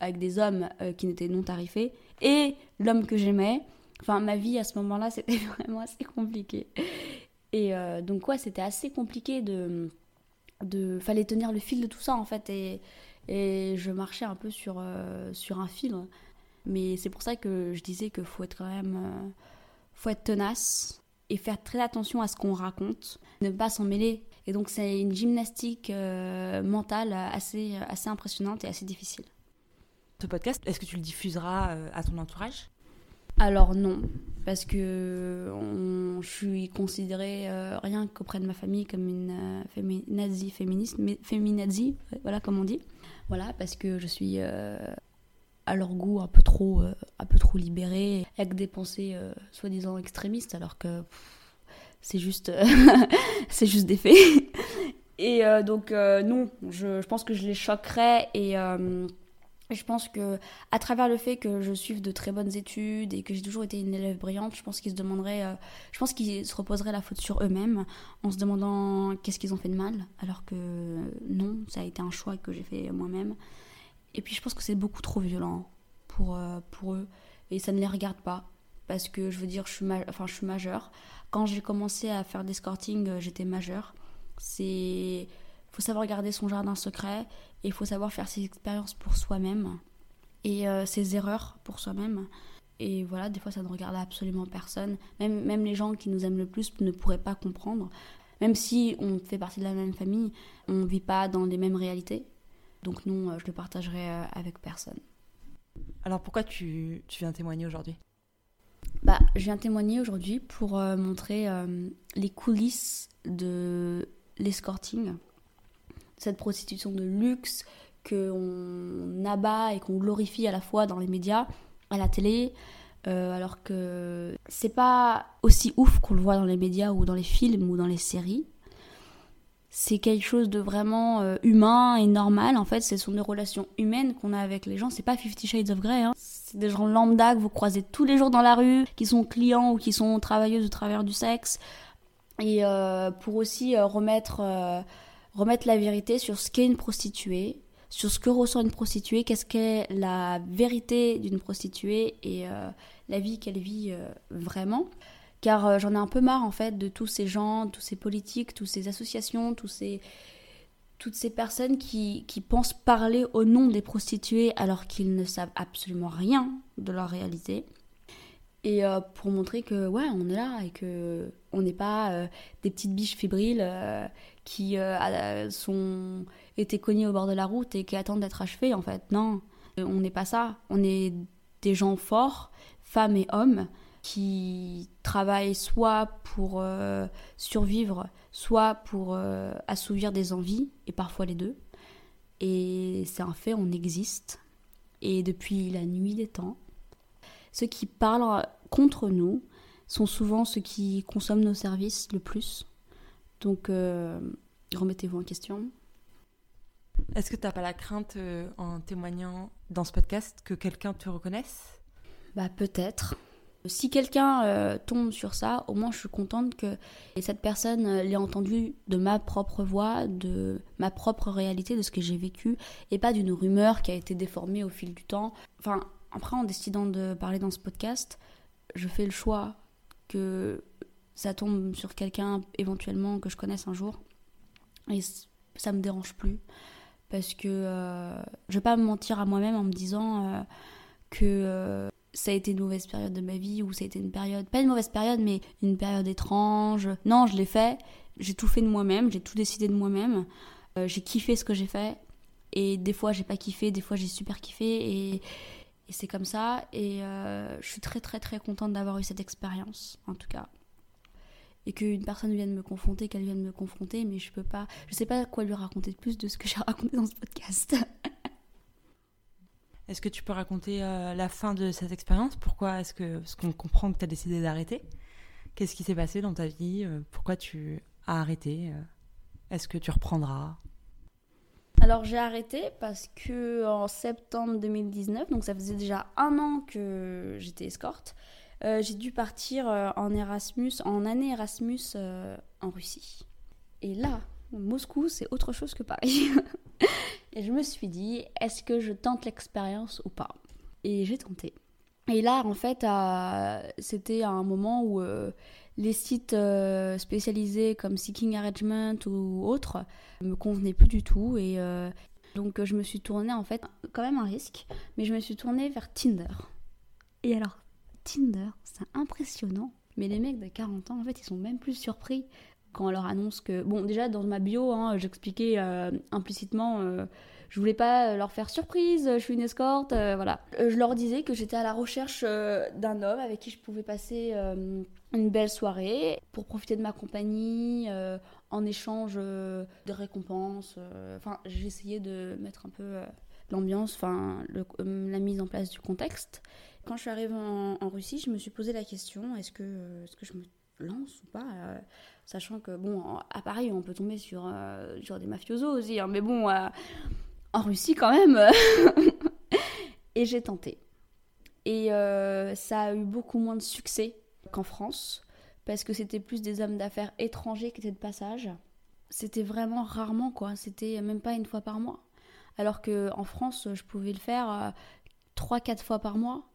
S1: avec des hommes qui n'étaient non tarifés, et l'homme que j'aimais. Enfin, ma vie à ce moment-là, c'était vraiment assez compliqué. Et euh, donc, ouais, c'était assez compliqué de, de. Fallait tenir le fil de tout ça, en fait. Et, et je marchais un peu sur, euh, sur un fil. Mais c'est pour ça que je disais qu'il faut être quand même. Euh, faut être tenace et faire très attention à ce qu'on raconte, ne pas s'en mêler. Et donc, c'est une gymnastique mentale assez, assez impressionnante et assez difficile.
S2: Ce podcast, est-ce que tu le diffuseras à ton entourage?
S1: Alors non, parce que je suis considérée euh, rien qu'auprès de ma famille comme une euh, féministe, mais féminazie, voilà comme on dit. Voilà, parce que je suis euh, à leur goût un peu trop, un peu trop libérée, avec des pensées soi-disant extrémistes, alors que c'est juste, c'est juste des faits. Et donc non, je, je, pense que je les choquerais et je pense que à travers le fait que je suive de très bonnes études et que j'ai toujours été une élève brillante, je pense qu'ils se demanderaient, euh, je pense qu'ils se reposeraient la faute sur eux-mêmes en se demandant qu'est-ce qu'ils ont fait de mal, alors que non, ça a été un choix que j'ai fait moi-même. Et puis je pense que c'est beaucoup trop violent pour, euh, pour eux et ça ne les regarde pas parce que je veux dire, je suis, enfin, je suis majeure. Quand j'ai commencé à faire des escorting, euh, j'étais majeure. C'est faut savoir garder son jardin secret et il faut savoir faire ses expériences pour soi-même et euh, ses erreurs pour soi-même. Et voilà, des fois ça ne regarde absolument personne. Même, même les gens qui nous aiment le plus ne pourraient pas comprendre. Même si on fait partie de la même famille, on ne vit pas dans les mêmes réalités. Donc non, euh, je le partagerai euh, avec personne.
S2: Alors pourquoi tu, tu viens témoigner aujourd'hui?
S1: Bah, je viens témoigner aujourd'hui pour montrer les coulisses de l'escorting, cette prostitution de luxe qu'on abat et qu'on glorifie à la fois dans les médias, à la télé, euh, alors que c'est pas aussi ouf qu'on le voit dans les médias ou dans les films ou dans les séries. C'est quelque chose de vraiment euh, humain et normal. En fait, ce sont des relations humaines qu'on a avec les gens. C'est pas Fifty Shades of Grey. Hein. C'est des gens lambda que vous croisez tous les jours dans la rue, qui sont clients ou qui sont travailleuses au travers du sexe. Et euh, pour aussi remettre, remettre la vérité sur ce qu'est une prostituée, sur ce que ressent une prostituée, qu'est-ce qu'est la vérité d'une prostituée et euh, la vie qu'elle vit euh, vraiment. Car euh, j'en ai un peu marre en fait de tous ces gens, tous ces politiques, toutes ces associations, tous ces, toutes ces personnes qui, qui pensent parler au nom des prostituées alors qu'ils ne savent absolument rien de leur réalité. Et pour montrer que ouais, on est là et que on n'est pas des petites biches fébriles qui sont été cognés au bord de la route et qui attendent d'être achevés, en fait. Non, on n'est pas ça. On est des gens forts, femmes et hommes, qui travaillent soit pour euh, survivre, soit pour euh, assouvir des envies, et parfois les deux. Et c'est un fait, on existe. Et depuis la nuit des temps, ceux qui parlent contre nous sont souvent ceux qui consomment nos services le plus. Donc, euh, remettez-vous en question.
S2: Est-ce que tu n'as pas la crainte, euh, en témoignant dans ce podcast, que quelqu'un te reconnaisse?
S1: Bah peut-être. Si quelqu'un euh, tombe sur ça, au moins je suis contente que cette personne euh, l'ait entendu de ma propre voix, de ma propre réalité, de ce que j'ai vécu, et pas d'une rumeur qui a été déformée au fil du temps. Enfin, après, en décidant de parler dans ce podcast, je fais le choix que ça tombe sur quelqu'un éventuellement que je connaisse un jour. Et ça me dérange plus. Parce que euh, je vais pas me mentir à moi-même en me disant euh, que euh, ça a été une mauvaise période de ma vie ou ça a été une période, pas une mauvaise période, mais une période étrange. Non, je l'ai fait, j'ai tout fait de moi-même, j'ai tout décidé de moi-même, j'ai kiffé ce que j'ai fait. Et des fois j'ai pas kiffé, des fois j'ai super kiffé. Et c'est comme ça. Et je suis très très très contente d'avoir eu cette expérience en tout cas et qu'une personne vienne me confronter, qu'elle vienne me confronter, mais je peux pas, je sais pas quoi lui raconter de plus de ce que j'ai raconté dans ce podcast.
S2: Est-ce que tu peux raconter euh, la fin de cette expérience? Pourquoi est-ce que, ce qu'on comprend que tu as décidé d'arrêter? Qu'est-ce qui s'est passé dans ta vie? Euh, Pourquoi tu as arrêté? Euh? Est-ce que tu reprendras?
S1: Alors j'ai arrêté parce que en septembre 2019, donc ça faisait déjà un an que j'étais escorte, j'ai dû partir euh, en Erasmus, en année Erasmus euh, en Russie. Et là, Moscou, c'est autre chose que Paris. et je me suis dit, est-ce que je tente l'expérience ou pas? Et j'ai tenté. Et là, en fait, c'était un moment où les sites spécialisés comme Seeking Arrangement ou autres me convenaient plus du tout. Et donc, je me suis tournée, en fait, quand même un risque, mais je me suis tournée vers Tinder. Et alors, Tinder, c'est impressionnant. Mais les mecs de 40 ans, en fait, ils sont même plus surpris quand on leur annonce que. Bon, déjà, dans ma bio, hein, j'expliquais euh, implicitement. Euh, je voulais pas leur faire surprise, je suis une escorte, euh, voilà. Je leur disais que j'étais à la recherche d'un homme avec qui je pouvais passer une belle soirée pour profiter de ma compagnie en échange de récompenses. Enfin, j'essayais de mettre un peu l'ambiance, enfin, la mise en place du contexte. Quand je suis arrivée en, Russie, je me suis posé la question est-ce que, est que je me lance ou pas euh, Sachant que, bon, à Paris, on peut tomber sur, euh, sur des mafiosos aussi, hein, mais bon, euh, en Russie quand même. et j'ai tenté. Et ça a eu beaucoup moins de succès qu'en France, parce que c'était plus des hommes d'affaires étrangers qui étaient de passage. C'était vraiment rarement, quoi. C'était même pas une fois par mois. Alors qu'en France, je pouvais le faire 3-4 fois par mois.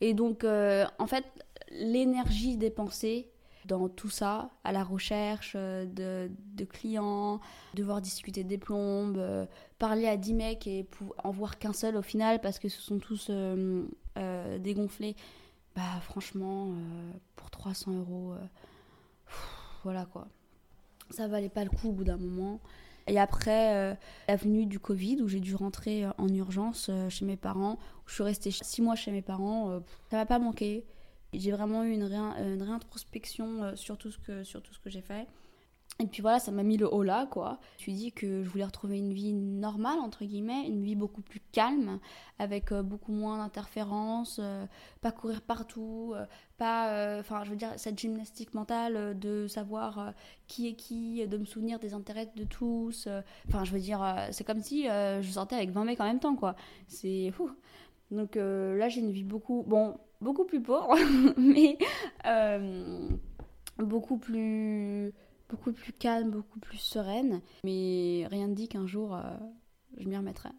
S1: Et donc, euh, en fait, l'énergie dépensée dans tout ça, à la recherche euh, de, clients, devoir discuter des plombes, euh, parler à 10 mecs et en voir qu'un seul au final parce que ce sont tous dégonflés, bah franchement, pour 300 euros, voilà quoi. Ça valait pas le coup au bout d'un moment. Et après, euh, la venue du Covid, où j'ai dû rentrer euh, en urgence euh, chez mes parents, où je suis restée six mois chez mes parents, ça m'a pas manqué. J'ai vraiment eu une, réintrospection sur tout ce que j'ai fait. Et puis voilà, ça m'a mis le haut là, quoi. Je me suis dit que je voulais retrouver une vie normale, entre guillemets, une vie beaucoup plus calme, avec euh, beaucoup moins d'interférences, euh, pas courir partout, euh, pas. Enfin, je veux dire, cette gymnastique mentale de savoir qui est qui, de me souvenir des intérêts de tous. Enfin, je veux dire, c'est comme si je sortais avec 20 mecs en même temps, quoi. C'est. Donc là, j'ai une vie beaucoup. Bon, beaucoup plus pauvre, mais beaucoup plus beaucoup plus calme, beaucoup plus sereine. Mais rien ne dit qu'un jour, euh, je m'y remettrai.